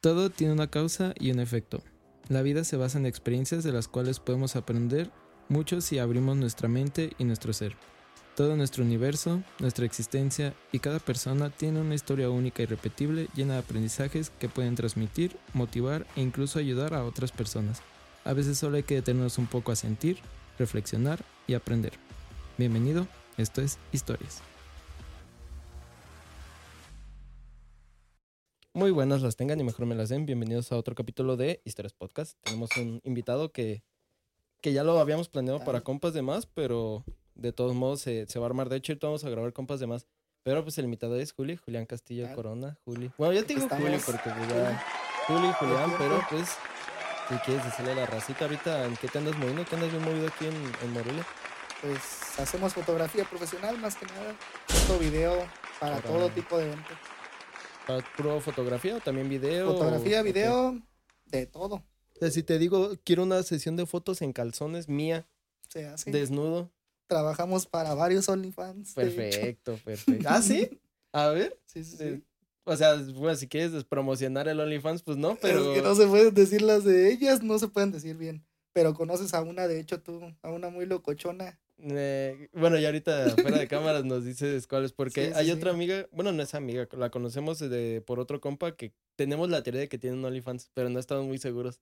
Todo tiene una causa y un efecto. La vida se basa en experiencias de las cuales podemos aprender mucho si abrimos nuestra mente y nuestro ser. Todo nuestro universo, nuestra existencia y cada persona tiene una historia única y repetible llena de aprendizajes que pueden transmitir, motivar e incluso ayudar a otras personas. A veces solo hay que detenernos un poco a sentir, reflexionar y aprender. Bienvenido, esto es Historias. Muy buenas las tengan y mejor me las den. Bienvenidos a otro capítulo de Historias Podcast. Tenemos un invitado que, que ya lo habíamos planeado para compas de más, pero de todos modos se, se va a armar. De hecho, ahorita vamos a grabar compas de más. Pero pues el invitado es Juli, Julián Castillo Ah. Corona, Juli. Bueno, yo te digo. Juli porque pues ya... Juli, Julián, pero pues... Si quieres decirle a la racita ahorita en qué te andas moviendo, ¿Qué andas bien movido aquí en, en Morelia. Pues hacemos fotografía profesional más que nada, foto, video, para Para- todo tipo de eventos. ¿Para puro fotografía o también video? Fotografía, o- video, de todo O sea, si te digo, quiero una sesión de fotos en calzones mía, se hace. desnudo. Trabajamos para varios OnlyFans. Perfecto, perfecto. ¿Ah, sí? A ver. Sí, sí, Eh, sí. O sea, bueno, si quieres promocionar el OnlyFans, pues no, pero... Es que no se pueden decir las de ellas, no se pueden decir bien. Pero conoces a una, de hecho, tú, a una muy locochona. Eh, bueno, y ahorita fuera de cámaras nos dices cuáles, porque Sí, sí, hay sí. otra amiga, bueno, no es amiga, la conocemos de, por otro compa que tenemos la teoría de que tiene un OnlyFans, pero no estamos muy seguros.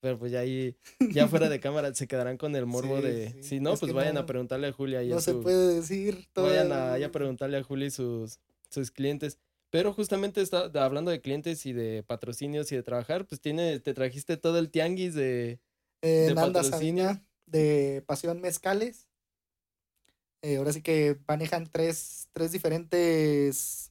Pero pues ya ahí, ya fuera de cámara, se quedarán con el morbo de... Si no, Es pues vayan a preguntarle a Julia y a No se puede decir todo. Vayan a, a preguntarle a Juli sus, sus clientes. Pero justamente está, hablando de clientes y de patrocinios y de trabajar, pues tiene, te trajiste todo el tianguis de... Eh, de Nanda de Pasión Mezcales. Eh, ahora sí que manejan tres, tres diferentes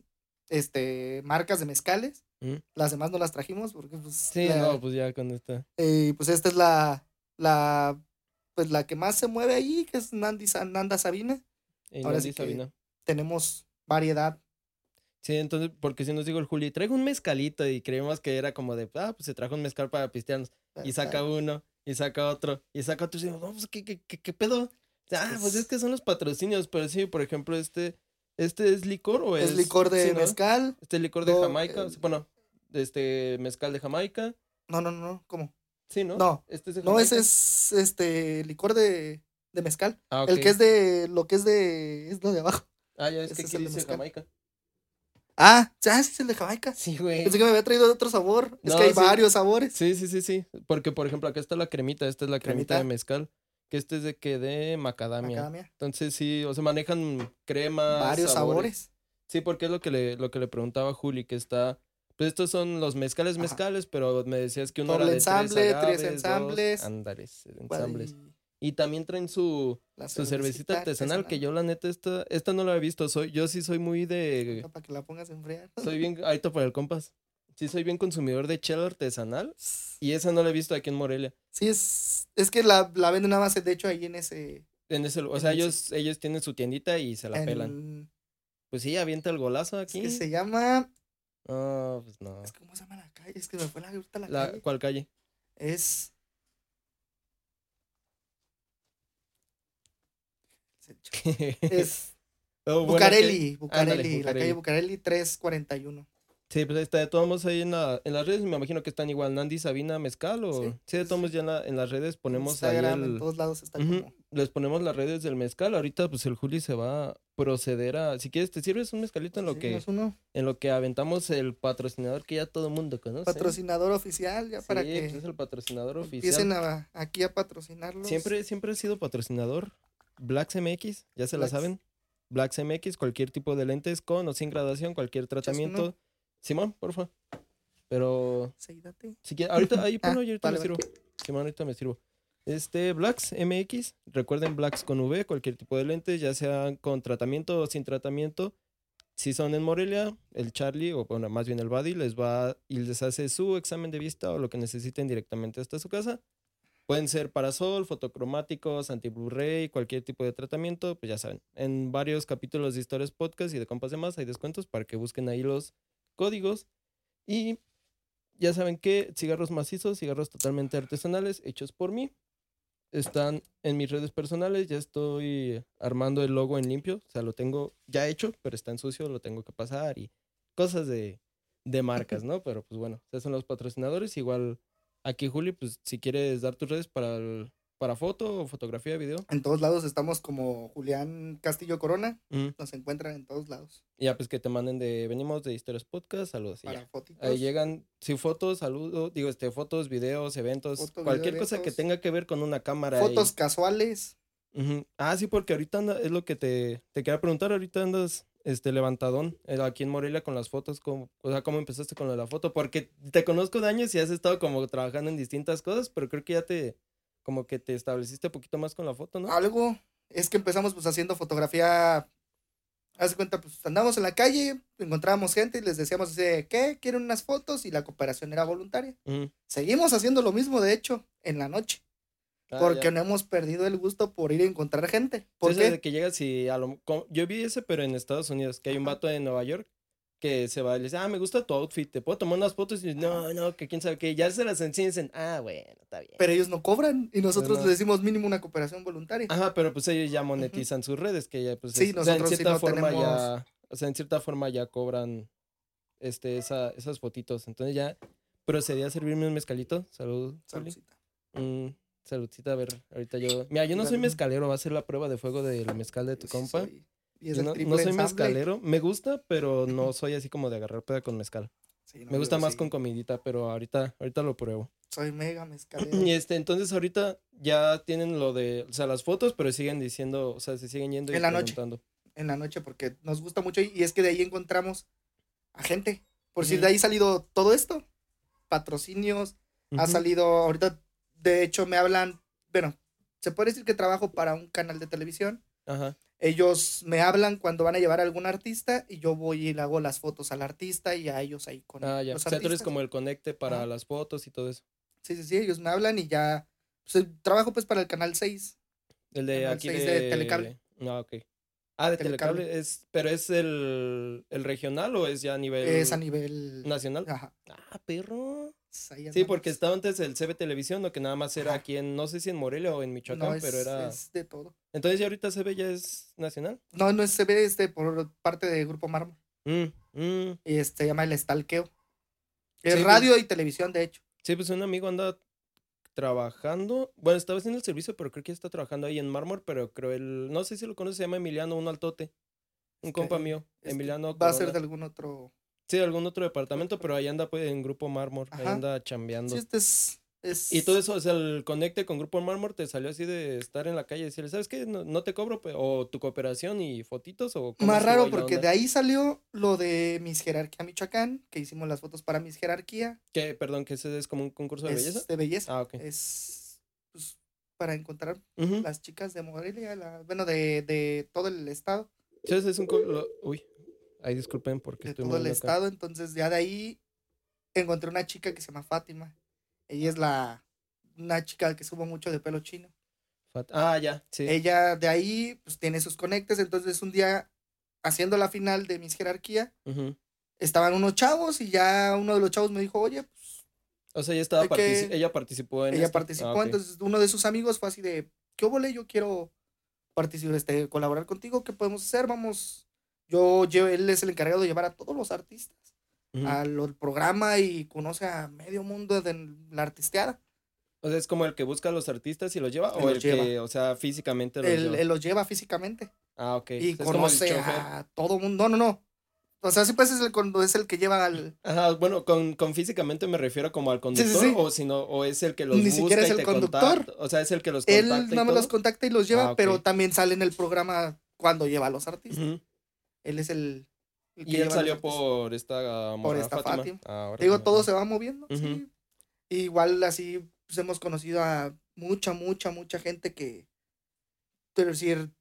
este, marcas de mezcales. ¿Mm? Las demás no las trajimos porque pues, Sí, la- no, pues ya con esta. eh, pues esta es la, la, pues la que más se mueve ahí, que es Nandi, Nanda Sabina. Y Ahora Nandy sí que- Sabina. Tenemos variedad. Sí, entonces, porque si nos digo el Juli, traigo un mezcalito y creímos que era como de, ah, pues se trajo un mezcal para pistearnos. Y saca uno, y saca otro, y saca otro. Y decimos, no, pues, ¿qué, qué, qué, qué pedo? Ah, pues es- que son los patrocinios, pero sí, por ejemplo, este, ¿este es licor o es...? Es licor de sí, ¿no? mezcal. Este es licor de No, Jamaica, eh, bueno, este, mezcal de Jamaica. No, no, no, ¿cómo? Sí, ¿no? No, Este es de No, ese es este licor de, de mezcal. Ah, El que es de, lo que es de, es lo de abajo. Ah, ya es ese que es el de dice mezcal. Jamaica. Ah, ya, ese es el de Jamaica. Sí, güey. Pensé que me había traído de otro sabor. Es que hay sí. varios sabores. Sí, sí, sí, sí. Porque, por ejemplo, acá está la cremita. Esta es la cremita, de mezcal. Que este es de que de macadamia. Macadamia. Entonces, sí, o sea, manejan cremas. Varios sabores. Sí, porque es lo que le, lo que le preguntaba a Juli, que está. Pues estos son los mezcales, Ajá. mezcales, pero me decías que uno Doble era de ensamble, tres, tres agaves, dos ensambles. Ándales, Pues, ensambles. y Y también traen su, la su cervecita artesanal, que yo la neta esta, esta no la he visto. Soy, yo sí soy muy de. Para que la pongas a enfriar. Soy bien. Ahorita para el compas. Sí, soy bien consumidor de chela artesanal. Y esa no la he visto aquí en Morelia. Sí, es, es que la, la venden nada más, de hecho, ahí en ese... En ese, o sea, el- ellos, ellos tienen su tiendita y se la pelan. Pues sí, avienta el golazo es aquí. que se llama... No, pues no. Es que, ¿Cómo se llama la calle? Es que me fue la, ahorita la, La, calle. ¿Cuál calle? Es... Es Oh, bueno, Bucareli, Bucareli, ándale, la Bucareli. calle Bucareli 341. Sí, pues ahí está, de todos modos ahí en, la, en las redes, me imagino que están igual Nandy, Sabina, Mezcal, o... Sí, Sí, de todos modos ya en, la- en las redes ponemos Instagram, ahí en el... todos lados está Ujú, como... Les ponemos las redes del mezcal, ahorita pues el Juli se va a proceder a... Si quieres, ¿te sirves un mezcalito en lo Sí, que es uno. en lo que aventamos el patrocinador que ya todo el mundo conoce? Patrocinador oficial, ya para Sí, que pues es el patrocinador empiecen oficial. a, aquí a patrocinarlos. Siempre, siempre he sido patrocinador. Blacks MX, ya se la saben. Blacks MX, cualquier tipo de lentes con o sin graduación, cualquier tratamiento. Simón, porfa. Pero Sí, date. si quieres, ahorita ahí Ah, ponlo y ahorita vale, me vale. sirvo. Simón, ahorita me sirvo. Este, Blacks MX, recuerden Blacks con V, cualquier tipo de lentes, ya sea con tratamiento o sin tratamiento. Si son en Morelia, el Charlie, o bueno, más bien el Buddy, les va y les hace su examen de vista o lo que necesiten directamente hasta su casa. Pueden ser parasol, fotocromáticos, anti-Blu-ray, cualquier tipo de tratamiento, pues ya saben. En varios capítulos de historias podcast y de compas de más hay descuentos para que busquen ahí los códigos. Y ya saben que cigarros macizos, cigarros totalmente artesanales, hechos por mí. Están en mis redes personales, ya estoy armando el logo en limpio, o sea, lo tengo ya hecho, pero está en sucio, lo tengo que pasar y cosas de, de marcas, ¿no? Pero pues bueno, esos son los patrocinadores. Igual aquí, Juli, pues si quieres dar tus redes para, el- para foto, fotografía, video. En todos lados estamos como Julián Castillo Corona. Ujú. Nos encuentran en todos lados. Ya pues que te manden de, venimos de Historias Podcast, saludos. Para fotitos. Ahí llegan, sí, fotos, saludos, digo, este, fotos, videos, eventos, Foto, cualquier video, cosa que tenga que ver con una cámara. y- Fotos casuales. Ah, sí, porque ahorita anda, es lo que te, te quería preguntar, ahorita andas este levantadón eh, aquí en Morelia con las fotos, ¿cómo, o sea, ¿cómo empezaste con lo de la foto? Porque te conozco de años y has estado como trabajando en distintas cosas, pero creo que ya te, como que te estableciste un poquito más con la foto, ¿no? Algo. Es que empezamos pues haciendo fotografía. Haz de cuenta, pues andamos en la calle, encontrábamos gente y les decíamos así, de, ¿qué? ¿Quieren unas fotos? Y la cooperación era voluntaria. Seguimos haciendo lo mismo, de hecho, en la noche. Ah, porque ya. no hemos perdido el gusto por ir a encontrar gente. ¿Por eso qué? de que llegas y a lo, yo vi ese, pero en Estados Unidos, que hay un vato en Nueva York que se va y le dice, ah, me gusta tu outfit, te puedo tomar unas fotos y no, no, que quién sabe qué, ya se las enseñan y dicen, ah, bueno, está bien. Pero ellos no cobran y nosotros no. les decimos mínimo una cooperación voluntaria. Ajá, pero pues ellos ya monetizan sus redes, que ya pues Sí, es- o sea, en nosotros sí cierta no forma tenemos- ya, o sea, en cierta forma ya cobran este esa, esas fotitos. Entonces ya procedí a servirme un mezcalito. Salud. Saludcita. Mm, saludcita, a ver, ahorita yo. Mira, yo no soy mezcalero, va a ser la prueba de fuego del mezcal de tu Sí compa. soy. Y es Yo el no, soy ensamble. mezcalero, me gusta, pero no soy así como de agarrar peda con mezcal. Sí, no, Me gusta más con comidita, pero ahorita, ahorita lo pruebo. Soy mega mezcalero. Y este, entonces ahorita ya tienen lo de, o sea, las fotos, pero siguen diciendo, o sea, se siguen yendo y En la noche. en la noche porque nos gusta mucho y, y es que de ahí encontramos a gente. Por si de ahí ha salido todo esto, patrocinios, ha salido ahorita, de hecho me hablan, bueno, se puede decir que trabajo para un canal de televisión. Ajá. Ellos me hablan cuando van a llevar a algún artista y yo voy y le hago las fotos al artista y a ellos ahí con Ah, ya. O los sea, tú eres artistas. como el conecte para Ajá. las fotos y todo eso. Sí, sí, sí, ellos me hablan y ya, pues, trabajo pues para el canal 6. El de Canal aquí de... de Telecable. Ah, ok. Ah, de Telecable. Telecable. Es, ¿Pero es el, el regional o es ya a nivel Es a nivel... nacional? Ajá. Ah, perro. Pues, Sí, porque estaba antes el CB Televisión, lo que nada más era Ajá. aquí en, no sé si en Morelia o en Michoacán, No, es, pero era... es de todo. Entonces ya ahorita CB ya es nacional. No, no es CB, este, por parte de Grupo Mármol. Mm, mm. Y este se llama el Estalqueo. Es Sí, pues- radio y televisión, de hecho. Sí, pues un amigo anda trabajando, bueno, estaba haciendo el servicio, pero creo que está trabajando ahí en Mármol, pero creo el, no sé si lo conoce, se llama Emiliano, un altote, un compa mío, Emiliano. Va a ser de algún otro. Sí, algún otro departamento, pero ahí anda pues en Grupo Mármol, ahí anda chambeando. Sí, este es. es- Y todo eso, o sea, el conecte con Grupo Mármol te salió así de estar en la calle y decirle, ¿sabes qué? No, no te cobro, pe- o tu cooperación y fotitos, o Más raro porque de ahí salió lo de Miss Jerarquía Michoacán, que hicimos las fotos para Miss Jerarquía. Que, perdón, que ese es como un concurso de es belleza. de belleza. Ah, ok. Es pues, para encontrar las chicas de Morelia, la- bueno, de, de todo el estado. Ese es un... Uy, ahí disculpen porque de estoy todo el estado. Entonces, ya de ahí encontré una chica que se llama Fátima. Ella es la una chica que subo mucho de pelo chino. Fat- Ah, ya, sí. Ella de ahí pues tiene sus conectes. Entonces, un día haciendo la final de Miss Jerarquía, Ujú. estaban unos chavos y ya uno de los chavos me dijo, oye, pues O sea, ella estaba partici- ella participó en ella esto. participó. Ah. Entonces, uno de sus amigos fue así de, ¿qué óvole? Yo quiero participar, este, colaborar contigo. ¿Qué podemos hacer? Vamos. Yo, yo, él es el encargado de llevar a todos los artistas. Ujú. al programa y conoce a medio mundo de la artisteada. O sea, es como el que busca a los artistas y los lleva, o los el que, o sea, físicamente los Él, lleva. él los lleva físicamente Ah, ok. y conoce a todo mundo. No, no, no. O sea, sí pues es el, es el que lleva al... Ajá, bueno, con, con físicamente me refiero como al conductor, sí. o si no, o es el que los Ni busca siquiera es y el te conductor. contacta, O sea, es el que los Él contacta y nada más los contacta y los lleva, Ah, pero también sale en el programa cuando lleva a los artistas. Ujú. Él es el... el que Y él los salió por esta morra esta Fátima. Fátima. Ah, digo, todo se va moviendo. Ujú. sí. Igual así pues, hemos conocido a mucha, mucha, mucha gente que, quiero decir,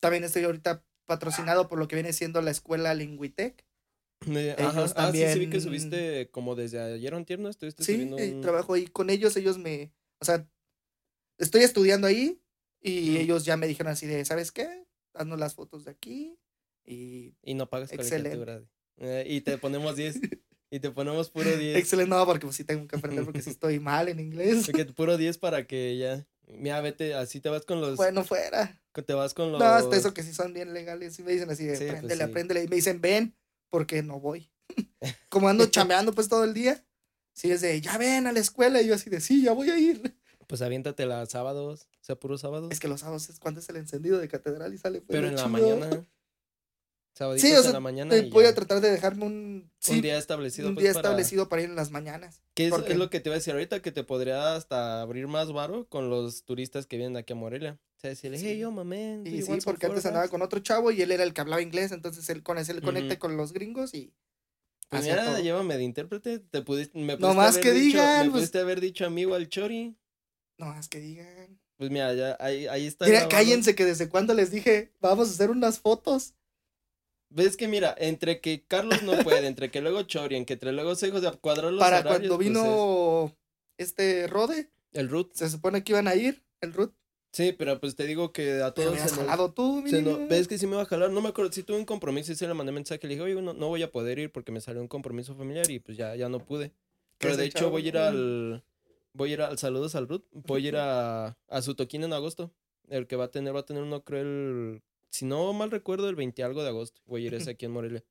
también estoy ahorita patrocinado por lo que viene siendo la escuela Lingüitec. Eh, Ajá. ellos Ah, sí, sí vi que también- subiste como desde ayer o antier, ¿no? Estuviste Sí, subiendo un... trabajo ahí con ellos, ellos me, o sea, estoy estudiando ahí y ellos ya me dijeron así de, ¿sabes qué? Haznos las fotos de aquí y Y no pagas Excelente. Eh, y te ponemos 10. y te ponemos puro 10. excelente, no, porque pues sí tengo que aprender porque sí estoy mal en inglés. Porque puro 10 para que ya. Mira, vete, así te vas con los. Bueno, fuera. Te vas con los. No, hasta eso que sí son bien legales. Y me dicen así, de, Sí, pues apréndele, sí. apréndele. Y me dicen, ven, porque no voy. como ando chameando pues todo el día. Sí, es de, ya ven a la escuela. Y yo así de, sí, ya voy a ir. Pues aviéntate los sábados, o sea, puros sábados. Es que los sábados es cuando es el encendido de catedral y sale pues, Pero en la mañana. Sábaditos Sí, o en sea, la mañana. y voy a tratar de dejarme un, sí, un día establecido. un pues, día para- establecido para ir en las mañanas. Que es, porque- es lo que te iba a decir ahorita, que te podría hasta abrir más varo con los turistas que vienen aquí a Morelia. O sea, decirle, hey, Sí. yo, mamén. Y sí, porque antes andaba con otro chavo y él era el que hablaba inglés, entonces él con ese él conecta con los gringos y Pues mira, llévame de intérprete. Te pudiste, me No pudiste más haber que dicho- digan, Me pues- pudiste haber dicho amigo al Chori. no más que digan. Pues mira, ya ahí, ahí está. Mira, cállense que desde cuando les dije, vamos a hacer unas fotos. Ves que mira, entre que Carlos no puede, entre que luego Chori, entre luego se de cuadrar los para horarios, cuando pues, vino este Rode, el root. se supone que iban a ir, el Ruth. Sí, pero pues te digo que a todos me has se nos- jalado tú, mi se nos- niño. ves que sí me va a jalar, no me acuerdo, si tuve un compromiso y se le mandé mensaje, le dije, oye, no, no voy a poder ir porque me salió un compromiso familiar y pues ya, ya no pude. ¿Qué Pero de hecho chavo? voy a ir al, voy a ir al, saludos al Ruth, voy a ir a, a su toquín en agosto, el que va a tener, va a tener uno creo el, si no mal recuerdo, el 20 algo de agosto, voy a ir ese aquí en Morelia.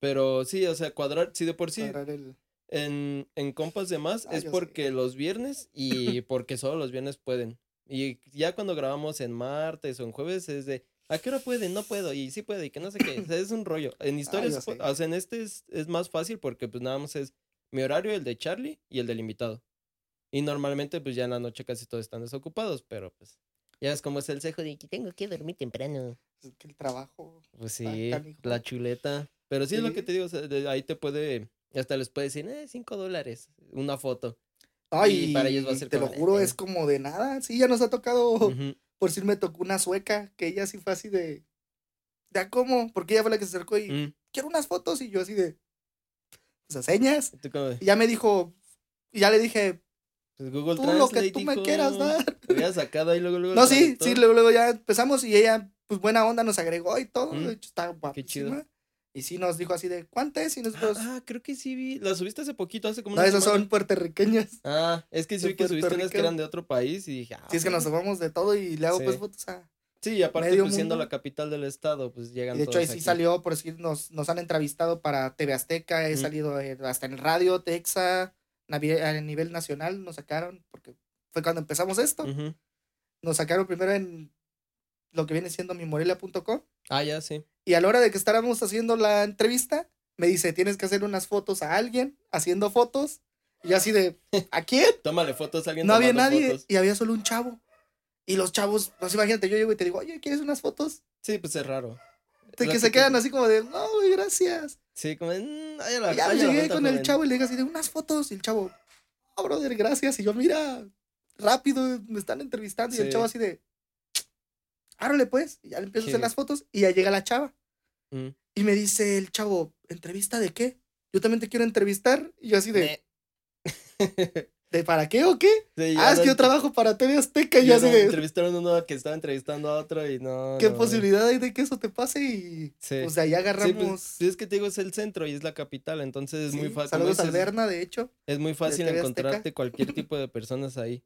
Pero sí, o sea, cuadrar, sí de por sí, el- en, en compas de más Ah, es sé. porque los viernes y porque solo los viernes pueden. Y ya cuando grabamos en martes o en jueves es de, ¿a qué hora pueden? No puedo, y sí puede, y que no sé qué. o sea, es un rollo. En historias, sé. o sea, en este es, es más fácil porque pues nada más es mi horario, el de Charlie y el del invitado. Y normalmente pues ya en la noche casi todos están desocupados, pero pues ya es como es el cejo de que tengo que dormir temprano. Es que el trabajo. Pues sí, la chuleta. Pero sí, es lo que te digo, o sea, de ahí te puede, hasta les puede decir, eh, cinco dólares, una foto. Ay, Y para ellos va a ser te lo como, juro, eh. es como de nada. Sí, ya nos ha tocado. Por si me tocó una sueca, que ella sí fue así de. ¿Ya cómo? Porque ella fue la que se acercó y Mm. quiero unas fotos. Y yo así de. Pues señas. Y ya me dijo. Y ya le dije, pues, Google tú lo que tú me quieras dar. Había sacado ahí luego, luego. No, sí, sí, luego, luego ya empezamos y ella, pues buena onda, nos agregó y todo. Mm, De hecho, está qué chido. guapísima. Y sí nos dijo así de, ¿cuánto es? Y nosotros, Ah, creo que sí vi. La subiste hace poquito, hace como no, esas son puertorriqueñas. Ah, es que sí vi que subiste unas que eran de otro país y dije, ah, Sí, es que nos tomamos de todo y le hago pues fotos a... Sí, y aparte, pues siendo la capital del estado, pues llegan Y de hecho todos ahí sí aquí. salió, por decir, nos, nos han entrevistado para TV Azteca, he Mm. salido eh, hasta en radio, Texa, a nivel nacional nos sacaron, porque fue cuando empezamos esto. Nos sacaron primero en lo que viene siendo mimorelia.com. Ah, ya, sí. Y a la hora de que estábamos haciendo la entrevista, me dice, tienes que hacer unas fotos a alguien haciendo fotos. Y yo así de, ¿a quién? Tómale fotos a alguien No había nadie fotos. y había solo un chavo. Y los chavos, pues imagínate, yo llego y te digo, oye, ¿quieres unas fotos? Sí, pues es raro. De que se quedan así como de, no, gracias. Sí, como, mm, ay, a la- Y ya ay, la llegué vuelta, con el chavo y le dije así de unas fotos. Y el chavo, oh, brother, gracias. Y yo, mira, rápido, me están entrevistando. Y el chavo así de, árale pues. Y ya le empiezo a hacer las fotos y ya llega la chava. Mm. Y me dice el chavo, ¿entrevista de qué? Yo también te quiero entrevistar. Y yo así de, ¿de para qué o qué? Sí, Ah, es que yo trabajo para TV Azteca. Y ya así de, Entrevistaron a uno que estaba entrevistando a otro y no. ¿qué no, posibilidad hay de que eso te pase? Y Sí. pues de ahí Sí, agarramos. pues, sí, es que te digo, es el centro y es la capital, entonces es muy fácil. Saludos al Berna, de hecho. Es muy fácil encontrarte cualquier tipo de personas ahí.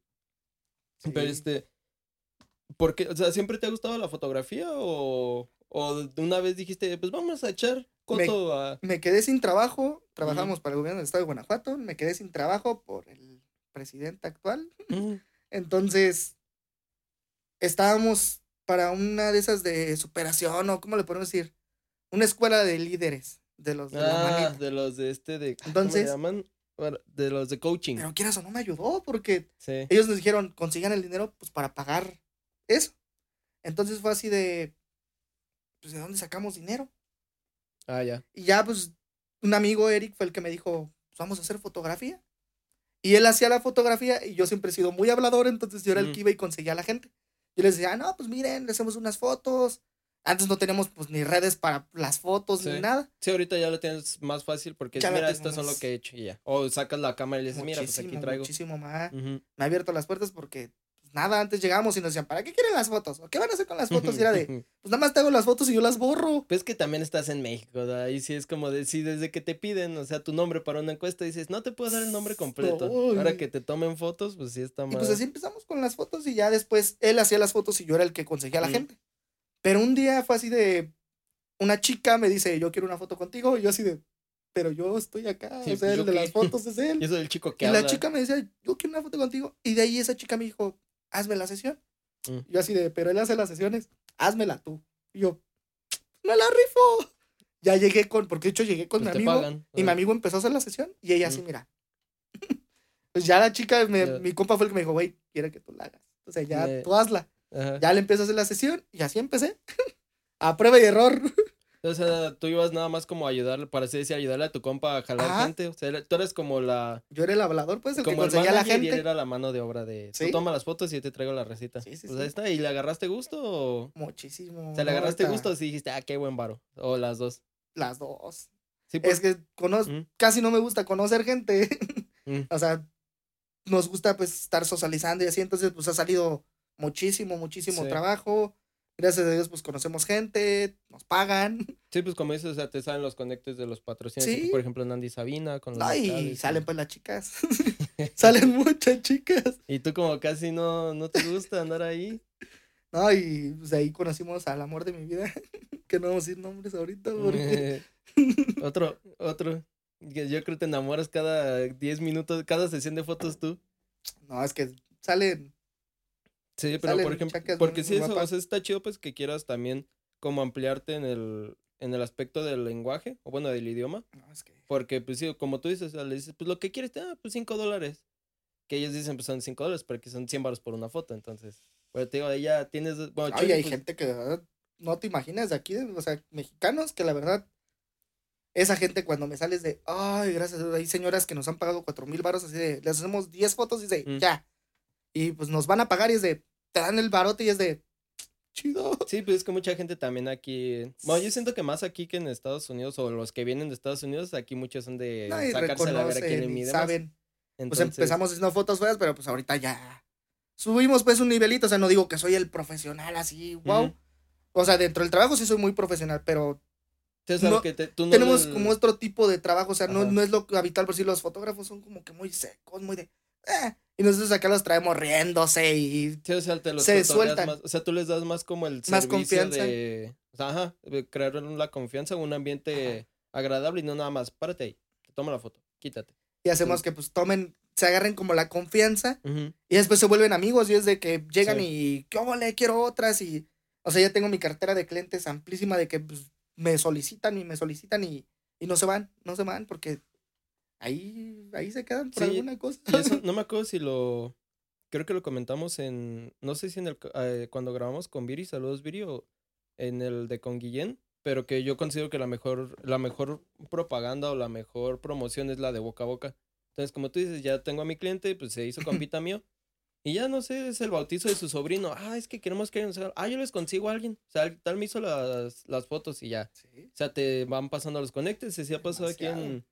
Pero este. ¿Por qué? O sea, ¿siempre te ha gustado la fotografía o, o una vez dijiste, pues vamos a echar coto a. me quedé sin trabajo, trabajamos para el gobierno del estado de Guanajuato, me quedé sin trabajo por el presidente actual. Mm, Entonces, estábamos para una de esas de superación o, ¿cómo le podemos decir? Una escuela de líderes, de los de la Ah, manita. de los de este de. ¿cómo Entonces- llaman? Bueno, de los de coaching. Pero quieras o no me ayudó porque Sí. ellos nos dijeron, consigan el dinero pues para pagar eso. Entonces fue así de, pues, ¿de dónde sacamos dinero? Ah, ya. Y ya, pues, un amigo, Eric, fue el que me dijo, pues, vamos a hacer fotografía. Y él hacía la fotografía y yo siempre he sido muy hablador, entonces yo era el que iba y conseguía a la gente. Yo les decía, ah, no, pues miren, le hacemos unas fotos. Antes no teníamos pues ni redes para las fotos Sí. ni nada. Sí, ahorita ya lo tienes más fácil porque es, mira, estas son lo que he hecho y ya. O sacas la cámara y le dices, mira, pues aquí traigo. muchísimo más. Me ha abierto las puertas porque nada, antes llegamos y nos decían, ¿para qué quieren las fotos? ¿O qué van a hacer con las fotos? Y era de, pues nada más te hago las fotos y yo las borro. Pues que también estás en México, ¿verdad? Ahí sí es como de, sí, desde que te piden, o sea, tu nombre para una encuesta, dices, no te puedo dar el nombre completo. Ahora que te tomen fotos, pues sí está Y más. pues así empezamos con las fotos y ya después él hacía las fotos y yo era el que conseguía a la Mm. gente. Pero un día fue así de una chica me dice, yo quiero una foto contigo y yo así de, pero yo estoy acá. Sí, o sea, pues, el ¿yo de qué? las fotos es él. Y eso del chico que Y habla. la chica me decía, yo quiero una foto contigo. Y de ahí esa chica me dijo, hazme la sesión. Mm. Yo así de, pero él hace las sesiones, házmela tú. Y yo, me la rifo. Ya llegué con, porque de hecho llegué con Pues mi amigo. pagan. Y mi amigo empezó a hacer la sesión y ella así, Mm. mira. pues ya la chica, me- Ya. mi compa fue el que me dijo, güey, quiere que tú la hagas. O sea, ya Me- tú hazla. Ajá. Ya le empezó a hacer la sesión y así empecé. a prueba y error. O sea, tú ibas nada más como a ayudarle, para así decir, ayudarle a tu compa a jalar Ajá. gente. O sea, tú eres como la. Yo era el hablador, pues, el como que el conseguía a la manager y él gente. era la mano de obra de. Tú Sí. toma las fotos y yo te traigo la receta. Sí, sí, pues ahí está. ¿Y le agarraste gusto o.? Muchísimo. O sea, ¿le agarraste gusto o sí dijiste, ah, qué buen varo? O las dos. Las dos. Sí, pues. Es que conozco, Mm, casi no me gusta conocer gente. mm. o sea, nos gusta pues estar socializando y así, entonces pues ha salido muchísimo, muchísimo Sí. trabajo. Gracias a Dios pues conocemos gente, nos pagan. Sí, pues como dices, o sea, te salen los conectes de los patrocinios. Sí. Por ejemplo, Nandy Sabina con los No, y salen pues las chicas. salen muchas chicas. Y tú como casi no, no te gusta andar ahí. No, y pues ahí conocimos al amor de mi vida. que no vamos a decir nombres ahorita porque... otro, otro. Yo creo que te enamoras cada 10 minutos, cada sesión de fotos tú. no, es que salen... Sí, pero por ejemplo, porque muy eso, o sea, está chido pues que quieras también como ampliarte en el, en el aspecto del lenguaje, o bueno, del idioma. No, es que... Porque, pues sí, como tú dices, o sea, le dices, pues lo que quieres, ah, pues 5 dólares. Que ellos dicen, pues son 5 dólares, pero que son 100 baros por una foto, entonces. Pero te digo, ahí ya tienes, bueno, Ay, hay pues, gente que de verdad no te imaginas de aquí, o sea, mexicanos que la verdad, esa gente cuando me sales de, ay, gracias, a Dios", hay señoras que nos han pagado cuatro mil baros así de, les hacemos 10 fotos y de, Mm. ya. Y pues nos van a pagar y es de, te dan el barote y es de, chido. Sí, pues es que mucha gente también aquí. Bueno, yo siento que más aquí que en Estados Unidos, o los que vienen de Estados Unidos, aquí muchos son de No, sacarse la vera quién mide saben. Pues Entonces, empezamos haciendo fotos feas, pero pues ahorita ya subimos pues un nivelito, o sea, no digo que soy el profesional así, wow. O sea, dentro del trabajo sí soy muy profesional, pero no- que te- tú no tenemos como otro tipo de trabajo, o sea, no, Ajá. no es lo habitual, por si los fotógrafos son como que muy secos, muy de... "Eh", y nosotros acá los traemos riéndose y... Sí, o sea, te los se sueltan. más, o sea, tú les das más como el Más confianza. de, o sea, ajá, crear la confianza, un ambiente agradable y no nada más, párate ahí, te toma la foto, quítate. Y hacemos que pues tomen, se agarren como la confianza y después se vuelven amigos y es de que llegan Sí. y, ¿qué le quiero otras? Y, o sea, ya tengo mi cartera de clientes amplísima de que pues, me solicitan y me solicitan y, y no se van, no se van porque ahí, ahí se quedan por Sí, alguna cosa. Y eso, no me acuerdo si lo, creo que lo comentamos en, no sé si en el, eh, cuando grabamos con Viri, saludos Viri, o en el de con Guillén, pero que yo considero que la mejor, la mejor propaganda o la mejor promoción es la de boca a boca. Entonces, como tú dices, ya tengo a mi cliente, pues se hizo compita mío, y ya no sé, es el bautizo de su sobrino, ah, es que queremos que, ah, yo les consigo a alguien, o sea, tal me hizo las, las fotos y ya. Sí. O sea, te van pasando los conectes. sí ha pasado aquí en,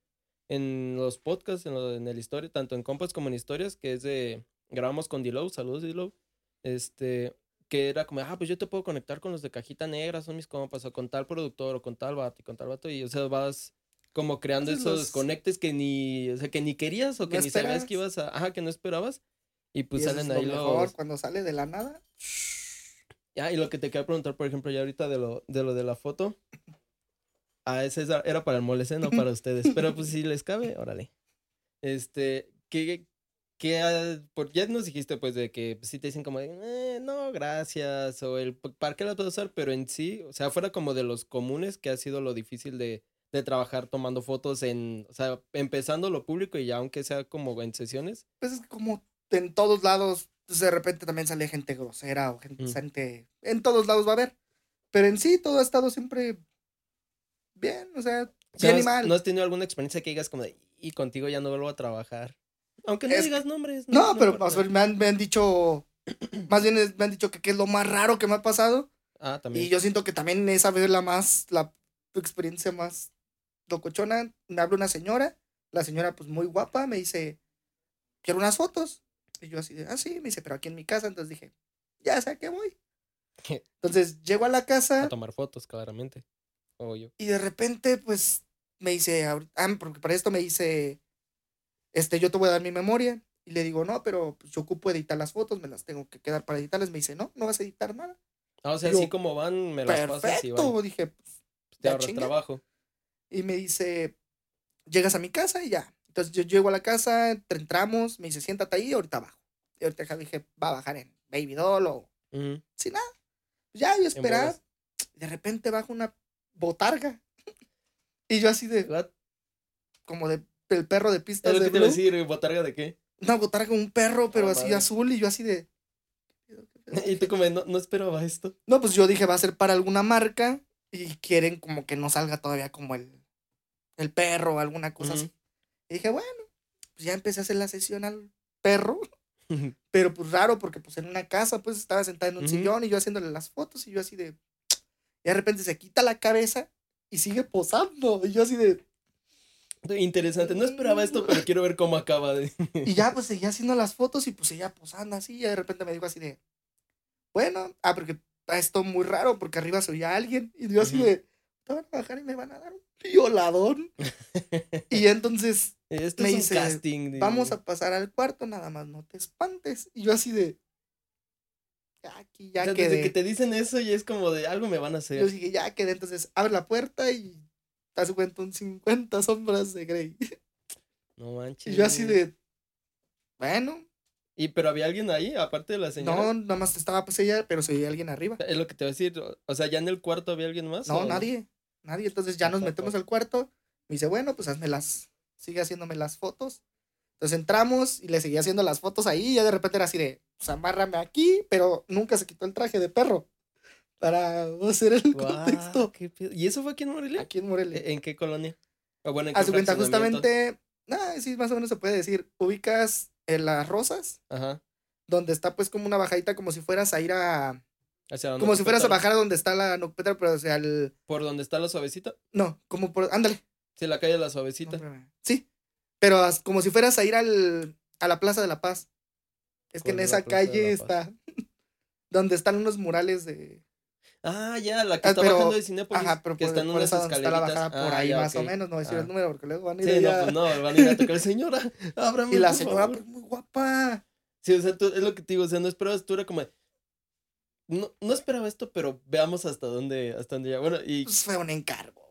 en los podcasts, en, lo- en el historia, tanto en compas como en historias, que es de. Grabamos con Dilow, saludos Dilow. Este. Que era como, ah, pues yo te puedo conectar con los de cajita negra, son mis compas, o con tal productor, o con tal vato, y con tal vato. Y o sea, vas como creando Haces esos los- conectes que ni, o sea, que ni querías o No que ni sabías que ibas a. Ajá, que no esperabas. Y pues y eso salen es lo ahí mejor, los. cuando sale de la nada. Ah, y lo que te quería preguntar, por ejemplo, ya ahorita de lo de, lo de la foto. Ah, ese era- para el molese, no para ustedes. Pero pues si les cabe, órale. Este, ¿qué, qué, ah, por, ya nos dijiste pues de que si te dicen como, "Eh, no, gracias, o el, "¿P- ¿para qué las vas a usar? Pero en sí, o sea, fuera como de los comunes, que ha sido lo difícil de, de trabajar tomando fotos en, o sea, empezando lo público y ya aunque sea como en sesiones. Pues es como en todos lados, pues, de repente también sale gente grosera o gente, Mm. gente- en todos lados va a haber. Pero en sí todo ha estado siempre bien, o sea, bien y ¿has- mal. ¿No has tenido alguna experiencia que digas como de, y contigo ya no vuelvo a trabajar? Aunque no Es- digas nombres. No, pero importa. o sea, me, han, me han dicho, más bien me han dicho que, que es lo más raro que me ha pasado. Ah, también. Y yo siento que también esa vez la más, la experiencia más locochona, me habla una señora, la señora pues muy guapa, me dice, quiero unas fotos. Y yo así de, ah, sí, me dice, pero aquí en mi casa, entonces dije, ya sé a qué voy. Entonces llego a la casa A tomar fotos, claramente. O yo. y de repente pues me dice, ah, porque para esto me dice, este, yo te voy a dar mi memoria. Y le digo, no, pero pues, yo ocupo editar las fotos, me las tengo que quedar para editarlas. Me dice, no, no vas a editar nada. Ah, o sea, así como van, me las pasas y Perfecto. van. Dije, pues, Te ahorras trabajo. Y me dice, llegas a mi casa y ya. Entonces yo llego a la casa, entramos, me dice, siéntate ahí, ahorita bajo. Y ahorita dije, va a bajar en Baby Doll o sin nada. Ya, yo esperaba. De repente baja una botarga. Y yo así de, What? como de, el perro de Es lo de que te iba a Blue. decir, ¿botarga de qué? Una botarga, un perro, pero así madre. azul. Y yo así de. Y tú como, no, no esperaba esto. No, pues yo dije, va a ser para alguna marca y quieren como que no salga todavía como el, el perro o alguna cosa así. Y dije, bueno, pues ya empecé a hacer la sesión al perro, pero pues raro porque pues en una casa pues estaba sentada en un sillón y yo haciéndole las fotos y yo así de... Y de repente se quita la cabeza y sigue posando. Y yo así de... Interesante, no esperaba esto, pero quiero ver cómo acaba de... Y ya pues seguía haciendo las fotos y pues seguía posando así. Y de repente me dijo así de... Bueno, ah, porque esto muy raro porque arriba se oía alguien. Y yo así de... Te van a bajar y me van a dar un violadón. y entonces Esto Me es un dice, casting. vamos a pasar al cuarto, nada más no te espantes. Y yo así de... Ya aquí O ya sea, quedé. desde que te dicen eso ya es como de algo me van a hacer. Yo dije, ya quedé. Entonces abre la puerta y te das cuenta un 50 sombras de Grey. No manches. Y yo así de... Bueno, Y pero había alguien ahí, aparte de la señora. no, nada más estaba pues ella, pero se veía alguien arriba. Es lo que te voy a decir. O sea, ya en el cuarto había alguien más. No, o nadie, nadie. Entonces ya nos Papá. metemos al cuarto. Me dice, bueno, pues hazme las, sigue haciéndome las fotos. Entonces entramos y le seguía haciendo las fotos ahí. Y ya de repente era así de, pues amárrame aquí, pero nunca se quitó el traje de perro. Para hacer el contexto. ¿Y eso fue aquí en Morelia? Aquí en Morelia. ¿En qué colonia? O bueno, ¿en qué Haz de cuenta, justamente, nada, sí, más o menos se puede decir. Ubicas en las rosas, Ajá. donde está pues como una bajadita, como si fueras a ir a. Hacia donde Como si fueras a bajar a donde está la Nocpetra, pero o sea, el. Por donde está la suavecita. No, como por. Ándale. Sí, la calle de la No, suavecita. Sí, pero como si fueras a ir al, a la Plaza de la Paz. Es que en ¿Cuál es la esa calle está donde están unos murales de... Ah, ya, la que Ah, está pero- bajando de Cinépolis. Ajá, pero que por, están por unas está la bajada por Ah, ahí ya, más o ok. menos, no voy a decir Ah. el número porque luego van a ir Sí, no, allá. pues no, van a ir a tocar, señora, ábrame, Y la señora favor". pues muy guapa. Sí, o sea, tú- es lo que te digo, o sea, no esperabas, tú era como, no, no esperaba esto, pero veamos hasta dónde, hasta dónde ya. Bueno, y Pues fue un encargo.